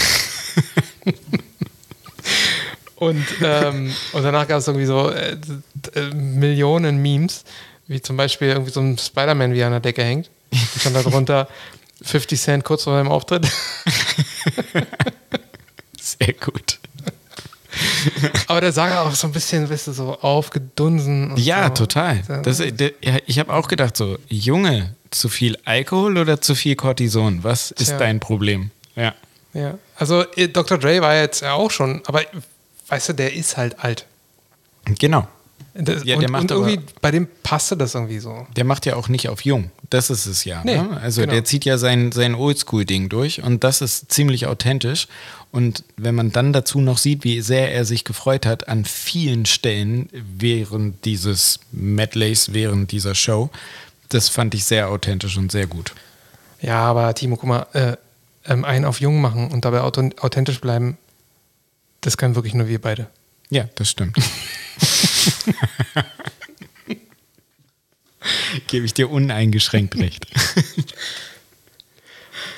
Und, ähm, und danach gab es irgendwie so äh, äh, Millionen Memes, wie zum Beispiel irgendwie so ein Spider-Man, wie er an der Decke hängt. Und stand da drunter 50 Cent kurz vor seinem Auftritt. Sehr gut. Aber der sah auch so ein bisschen, weißt du, so aufgedunsen. Und Ja, so. total. Das, ich habe auch gedacht, so, Junge, zu viel Alkohol oder zu viel Cortison? Was ist Tja. dein Problem? Ja. Ja, also äh, Dr. Dre war jetzt ja auch schon, aber weißt du, der ist halt alt. Genau. Das, Ja, und, der macht und aber- irgendwie, bei dem passte das irgendwie so. Der macht ja auch nicht auf jung. Das ist es ja. Nee, ne? Also genau. der zieht ja sein, sein Oldschool-Ding durch und das ist ziemlich authentisch. Und wenn man dann dazu noch sieht, wie sehr er sich gefreut hat an vielen Stellen während dieses Medleys, während dieser Show, das fand ich sehr authentisch und sehr gut. Ja, aber Timo, guck mal, äh, ähm, einen auf jung machen und dabei authent- authentisch bleiben, das können wirklich nur wir beide. Ja, das stimmt. Gebe ich dir uneingeschränkt recht.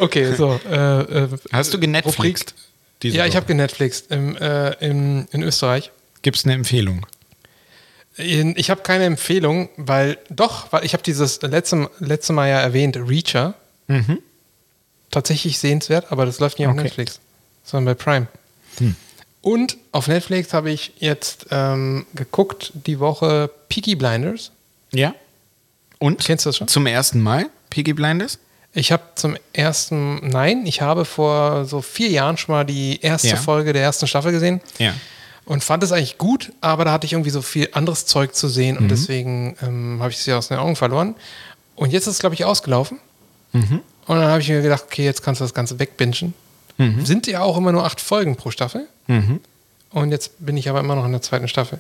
Okay, so. Äh, äh, Hast du genetflixt? Ja, ich habe genetflixt im, äh, im, in Österreich. Gibt's eine Empfehlung? Ich habe keine Empfehlung, weil doch, weil ich habe dieses letzte, letzte Mal ja erwähnt, Reacher. Tatsächlich sehenswert, aber das läuft nicht auf Okay. Netflix, sondern bei Prime. Und auf Netflix habe ich jetzt ähm, geguckt die Woche Peaky Blinders. Ja. Und? Kennst du das schon? Zum ersten Mal? Peaky Blinders? Ich habe zum ersten, nein, ich habe vor so vier Jahren schon mal die erste Ja. Folge der ersten Staffel gesehen. Ja. Und fand es eigentlich gut, aber da hatte ich irgendwie so viel anderes Zeug zu sehen Mhm. und deswegen ähm, habe ich sie aus den Augen verloren. Und jetzt ist es, glaube ich, ausgelaufen. Mhm. Und dann habe ich mir gedacht, okay, jetzt kannst du das Ganze wegbingen. Sind ja auch immer nur acht Folgen pro Staffel. Mhm. Und jetzt bin ich aber immer noch in der zweiten Staffel.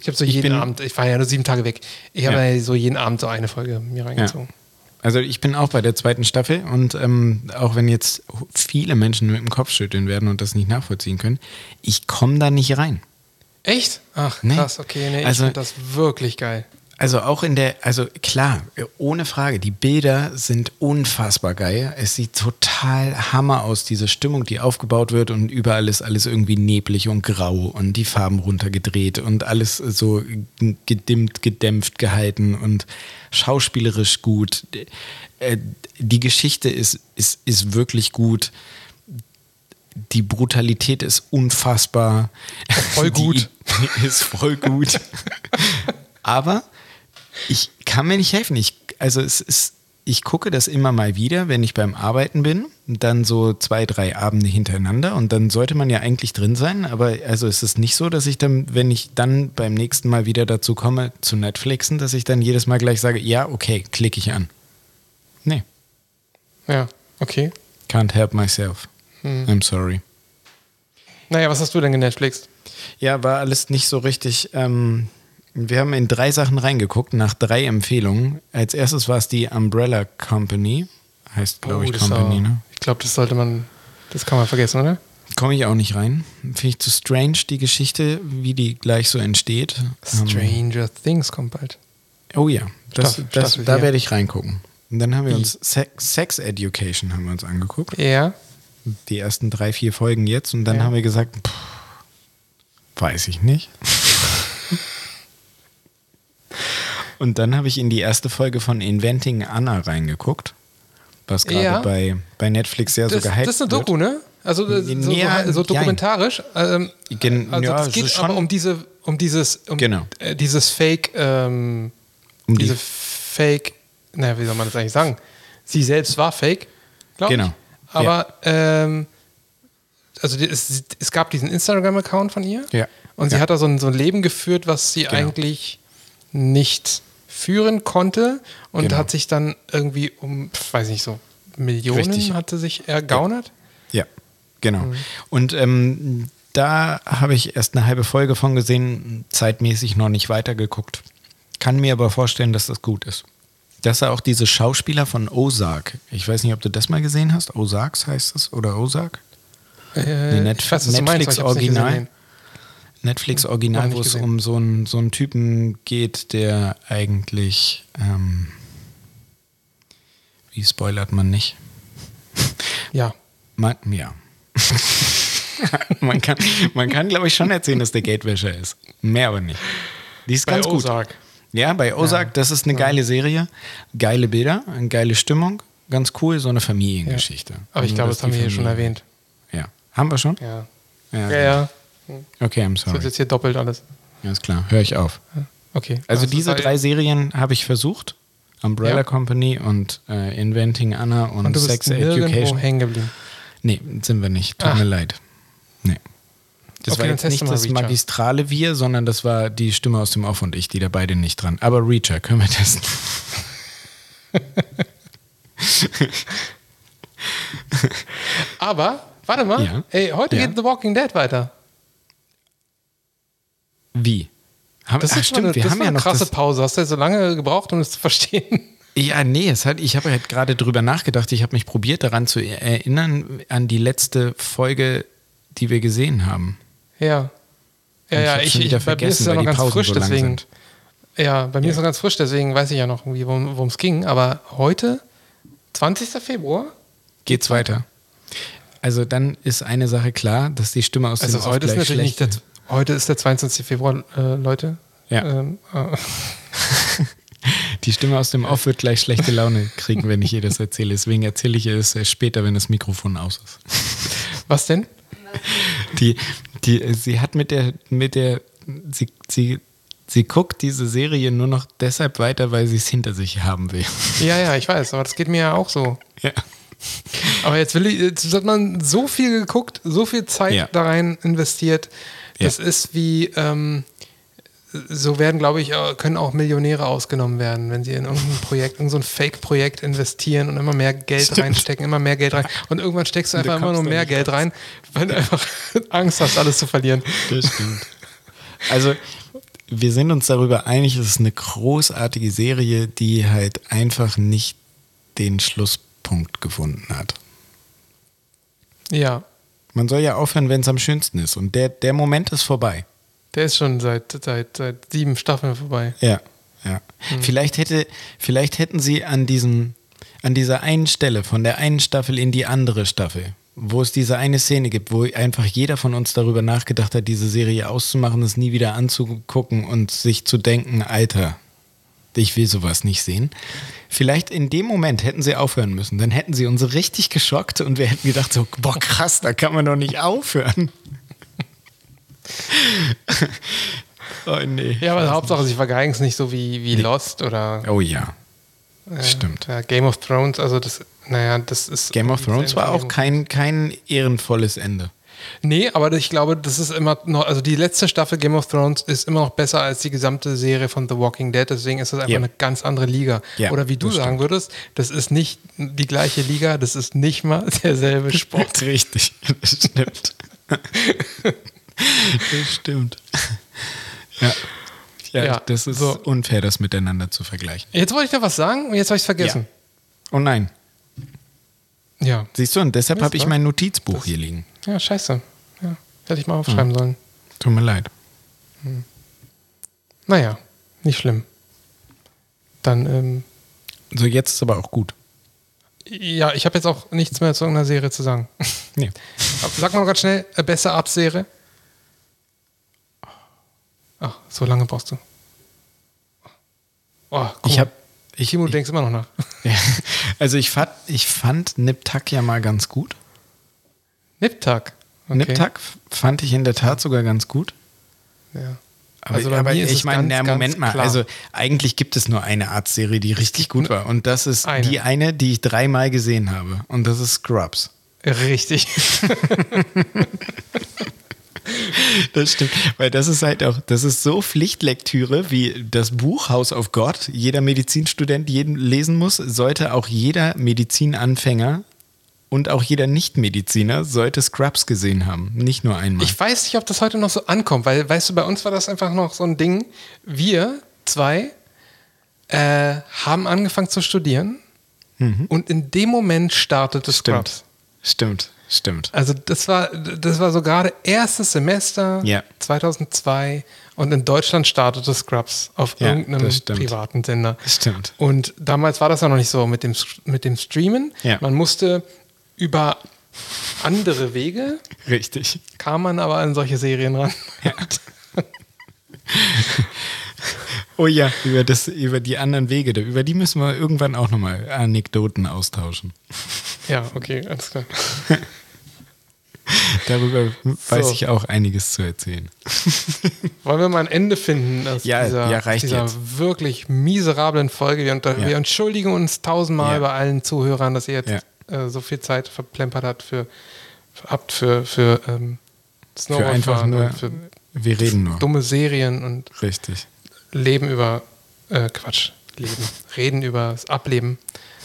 Ich habe so Ich jeden Abend, ich war ja nur sieben Tage weg. Ich habe Ja. ja. so jeden Abend so eine Folge mir reingezogen. Also ich bin auch bei der zweiten Staffel und ähm, auch wenn jetzt viele Menschen mit dem Kopf schütteln werden und das nicht nachvollziehen können, ich komme da nicht rein. Echt? Ach, Nee. krass, okay, nee, Also- ich finde das wirklich geil. Also auch in der, also klar, ohne Frage, die Bilder sind unfassbar geil. Es sieht total Hammer aus, diese Stimmung, die aufgebaut wird und überall ist alles irgendwie neblig und grau und die Farben runtergedreht und alles so gedimmt, gedämpft gehalten und schauspielerisch gut. Äh, Die Geschichte ist, ist, ist wirklich gut. Die Brutalität ist unfassbar. Voll gut. Die ist voll gut. Aber ich kann mir nicht helfen. Ich, also es ist, ich gucke das immer mal wieder, wenn ich beim Arbeiten bin, dann so zwei, drei Abende hintereinander und dann sollte man ja eigentlich drin sein, aber also es ist nicht so, dass ich dann, wenn ich dann beim nächsten Mal wieder dazu komme zu Netflixen, dass ich dann jedes Mal gleich sage, ja, okay, klicke ich an. Nee, Ja, okay. can't help myself. Hm. I'm sorry. Naja, was hast du denn genetflixt? Ja, war alles nicht so richtig. Ähm, wir haben in drei Sachen reingeguckt, nach drei Empfehlungen. Als erstes war es die Umbrella Company. Heißt, glaube ich, Oh, das Company, auch- ne? Ich glaube, das sollte man, das kann man vergessen, oder? Komme ich auch nicht rein. Finde ich zu strange, die Geschichte, wie die gleich so entsteht. Ähm, Stranger Things kommt bald. oh ja, das, Staffel- das, Staffel da vier. werde ich reingucken. Und dann haben wir uns Sex, Sex Education haben wir uns angeguckt. Ja. Die ersten drei, vier Folgen jetzt. Und dann Ja. haben wir gesagt, pff, weiß ich nicht. Und dann habe ich in die erste Folge von Inventing Anna reingeguckt, was gerade Ja. bei, bei Netflix sehr Das, so gehypt das ist eine Doku, ne? Also äh, so, Ja, so, dokumentarisch. Ähm, Gen- also ja, es geht ist schon- aber um diese, um dieses, um Genau. äh, dieses Fake, ähm, Um die- diese Fake, naja, wie soll man das eigentlich sagen? Sie selbst war Fake, glaube Genau. ich. Aber ähm, also die, es, es gab diesen Instagram-Account von ihr Ja. und sie Ja. hat da so ein, so ein Leben geführt, was sie Genau. eigentlich nicht führen konnte und Genau. hat sich dann irgendwie um, weiß nicht so, Millionen Richtig. hatte sich ergaunert. Ja, genau. Mhm. Und ähm, da habe ich erst eine halbe Folge von gesehen, zeitmäßig noch nicht weitergeguckt. Kann mir aber vorstellen, dass das gut ist. Das ist auch diese Schauspieler von Ozark. Ich weiß nicht, ob du das mal gesehen hast. Ozarks heißt es oder Ozark? Äh, Nee, Net- ich weiß, du meinst, nicht Netflix-Original. wo es gesehen. um so einen, so einen Typen geht, der eigentlich, ähm, wie spoilert man nicht? Ja. Man, ja. man kann, man kann glaube ich, schon erzählen, dass der Geldwäscher ist. Mehr aber nicht. Die ist Bei ganz gut. Ozark. Ja, bei Ozark, das ist eine geile Serie. Geile Bilder, eine geile Stimmung. Ganz cool, so eine Familiengeschichte. Aber ich Also, glaube, das haben wir hier schon erwähnt. Ja. Haben wir schon? Ja. Ja, Ja, ja. Okay, I'm Das wird sorry. jetzt hier doppelt alles. Ja, ist klar. Höre ich auf. Okay. Also diese sei- drei Serien habe ich versucht. Umbrella Ja. Company und äh, Inventing Anna und, Und du bist Sex nirgendwo Education. hängen geblieben. Nee, sind wir nicht. Tut Ach. mir leid. Nee. Das Okay, war jetzt nicht das Reacher. magistrale Wir, sondern das war die Stimme aus dem Off und ich, die da beide nicht dran. Aber Reacher können wir testen. Aber, warte mal. Ja. Ey, heute Ja. geht The Walking Dead weiter. Wie? Haben, Das ach, ist schon stimmt, eine, wir das haben war ja eine noch krasse das, Pause. Hast du so lange gebraucht, um es zu verstehen? Ja, nee, es hat, ich habe halt gerade drüber nachgedacht. Ich habe mich probiert daran zu erinnern an die letzte Folge, die wir gesehen haben. Ja. Ja, Und ich ja, ich, ich, wieder bei mir ist es ja noch ganz Pausen frisch, so deswegen. sind. Ja, bei mir Ja. ist es noch ganz frisch, deswegen weiß ich ja noch irgendwie, worum es ging. Aber heute, 20. Februar, Geht's weiter? Also dann ist eine Sache klar, dass die Stimme aus also dem heute ist Off gleich natürlich nicht der, heute ist der 22. Februar, äh, Leute. Ja. Ähm, äh, Die Stimme aus dem Off wird gleich schlechte Laune kriegen, wenn ich ihr das erzähle. Deswegen erzähle ich ihr es erst später, wenn das Mikrofon aus ist. was denn? Die, die, sie hat mit der, mit der, sie, sie, sie guckt diese Serie nur noch deshalb weiter, weil sie es hinter sich haben will. Ja, ja, ich weiß, aber das geht mir ja auch so. Ja. Aber jetzt will ich, jetzt hat man so viel geguckt, so viel Zeit Ja. da rein investiert. Ja. Das ist wie, ähm, so werden, glaube ich, äh, können auch Millionäre ausgenommen werden, wenn sie in irgendein Projekt, irgendein so ein Fake-Projekt investieren und immer mehr Geld Stimmt. reinstecken, immer mehr Geld rein. Und irgendwann steckst du einfach immer nur mehr Geld rein, weil du einfach Angst hast, alles zu verlieren. Das stimmt. Also, wir sind uns darüber einig, es ist eine großartige Serie, die halt einfach nicht den Schlusspunkt gefunden hat. Ja, Man soll ja aufhören, wenn es am schönsten ist. Und der, der Moment ist vorbei. der ist schon seit, seit, seit sieben Staffeln vorbei. Ja, ja. Vielleicht, hätte, vielleicht hätten sie an, diesem, an dieser einen Stelle, von der einen Staffel in die andere Staffel, wo es diese eine Szene gibt, wo einfach jeder von uns darüber nachgedacht hat, diese Serie auszumachen, es nie wieder anzugucken und sich zu denken, Alter, ich will sowas nicht sehen. Vielleicht in dem Moment hätten sie aufhören müssen. Dann hätten sie uns richtig geschockt und wir hätten gedacht, so, boah, krass, da kann man doch nicht aufhören. oh nee. Ja, aber Hauptsache, sie vergeigen es nicht so wie, wie Lost oder Oh ja. äh, Stimmt. Ja, Game of Thrones, also das, naja, das ist. Game of Thrones war auch kein, kein ehrenvolles Ende. Nee, aber ich glaube, das ist immer noch, also die letzte Staffel Game of Thrones ist immer noch besser als die gesamte Serie von The Walking Dead, deswegen ist das einfach Ja. eine ganz andere Liga. Ja, Oder wie du sagen stimmt. würdest, das ist nicht die gleiche Liga, das ist nicht mal derselbe Sport. Richtig, das stimmt. das stimmt. Ja. Ja, Ja, das ist so. unfair, das miteinander zu vergleichen. Jetzt wollte ich da was sagen und jetzt habe ich es vergessen. Oh nein. Ja. Siehst du, und deshalb habe ich mein Notizbuch hier liegen. Ja, scheiße. Ja, hätte ich mal aufschreiben sollen. Tut mir leid. Naja, nicht schlimm. Dann, ähm, So, jetzt ist aber auch gut. ja, ich habe jetzt auch nichts mehr zu irgendeiner Serie zu sagen. Nee. Sag mal ganz schnell, äh, beste Abserie. Ach, so lange brauchst du. Oh, guck Ich mal. habe. Ich, Timo, du ich, denkst immer noch nach. also ich fand, ich fand Nip Tuck ja mal ganz gut. Niptag. Okay. Nip Tuck fand ich in der Tat sogar ganz gut. Ja. Aber, Also aber ich meine, ganz, na, Moment mal, klar. also eigentlich gibt es nur eine Arztserie, die richtig gut war. Und das ist Eine. die eine, die ich dreimal gesehen habe. Und das ist Scrubs. Richtig. Das stimmt. Weil das ist halt auch, das ist so Pflichtlektüre wie das Buch House of God. Jeder Medizinstudent jeden lesen muss, sollte auch jeder Medizinanfänger und auch jeder Nicht-Mediziner sollte Scrubs gesehen haben. Nicht nur einmal. Ich weiß nicht, ob das heute noch so ankommt, weil, weißt du, bei uns war das einfach noch so ein Ding. Wir zwei äh, haben angefangen zu studieren und in dem Moment startete. Scrubs. Stimmt. stimmt. Also das war, das war so gerade erstes Semester Ja. 2002 und in Deutschland startete Scrubs auf Ja, irgendeinem stimmt. privaten Sender. Stimmt. Und damals war das ja noch nicht so mit dem, mit dem Streamen. Ja. Man musste über andere Wege, Richtig. kam man aber an solche Serien ran. Oh ja, über, das, über die anderen Wege, über die müssen wir irgendwann auch nochmal Anekdoten austauschen. Ja, okay, alles klar. Darüber weiß So. ich auch einiges zu erzählen. Wollen wir mal ein Ende finden aus Ja, dieser, ja, reicht dieser wirklich miserablen Folge? Wir, unter, Ja. wir entschuldigen uns tausendmal bei allen Zuhörern, dass ihr jetzt äh, so viel Zeit verplempert habt für, für, habt für, für ähm, Für einfach Snowboardfahren nur, und für wir reden nur. dumme Serien und Richtig. Leben über, äh, Quatsch, Leben, reden über das Ableben.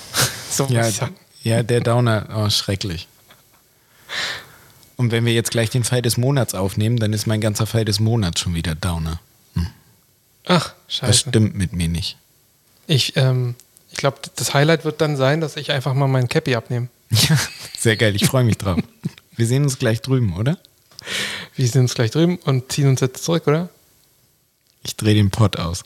so Ja, muss ich sagen. ja, der Downer, oh, schrecklich. Und wenn wir jetzt gleich den Fall des Monats aufnehmen, dann ist mein ganzer Fall des Monats schon wieder Downer. Ach, Das scheiße. stimmt mit mir nicht. Ich, ähm, ich glaube, das Highlight wird dann sein, dass ich einfach mal meinen Cappy abnehme. Ja, sehr geil, ich freue mich drauf. Wir sehen uns gleich drüben, oder? Wir sind uns gleich drüben und ziehen uns jetzt zurück, oder? Ich drehe den Pott aus.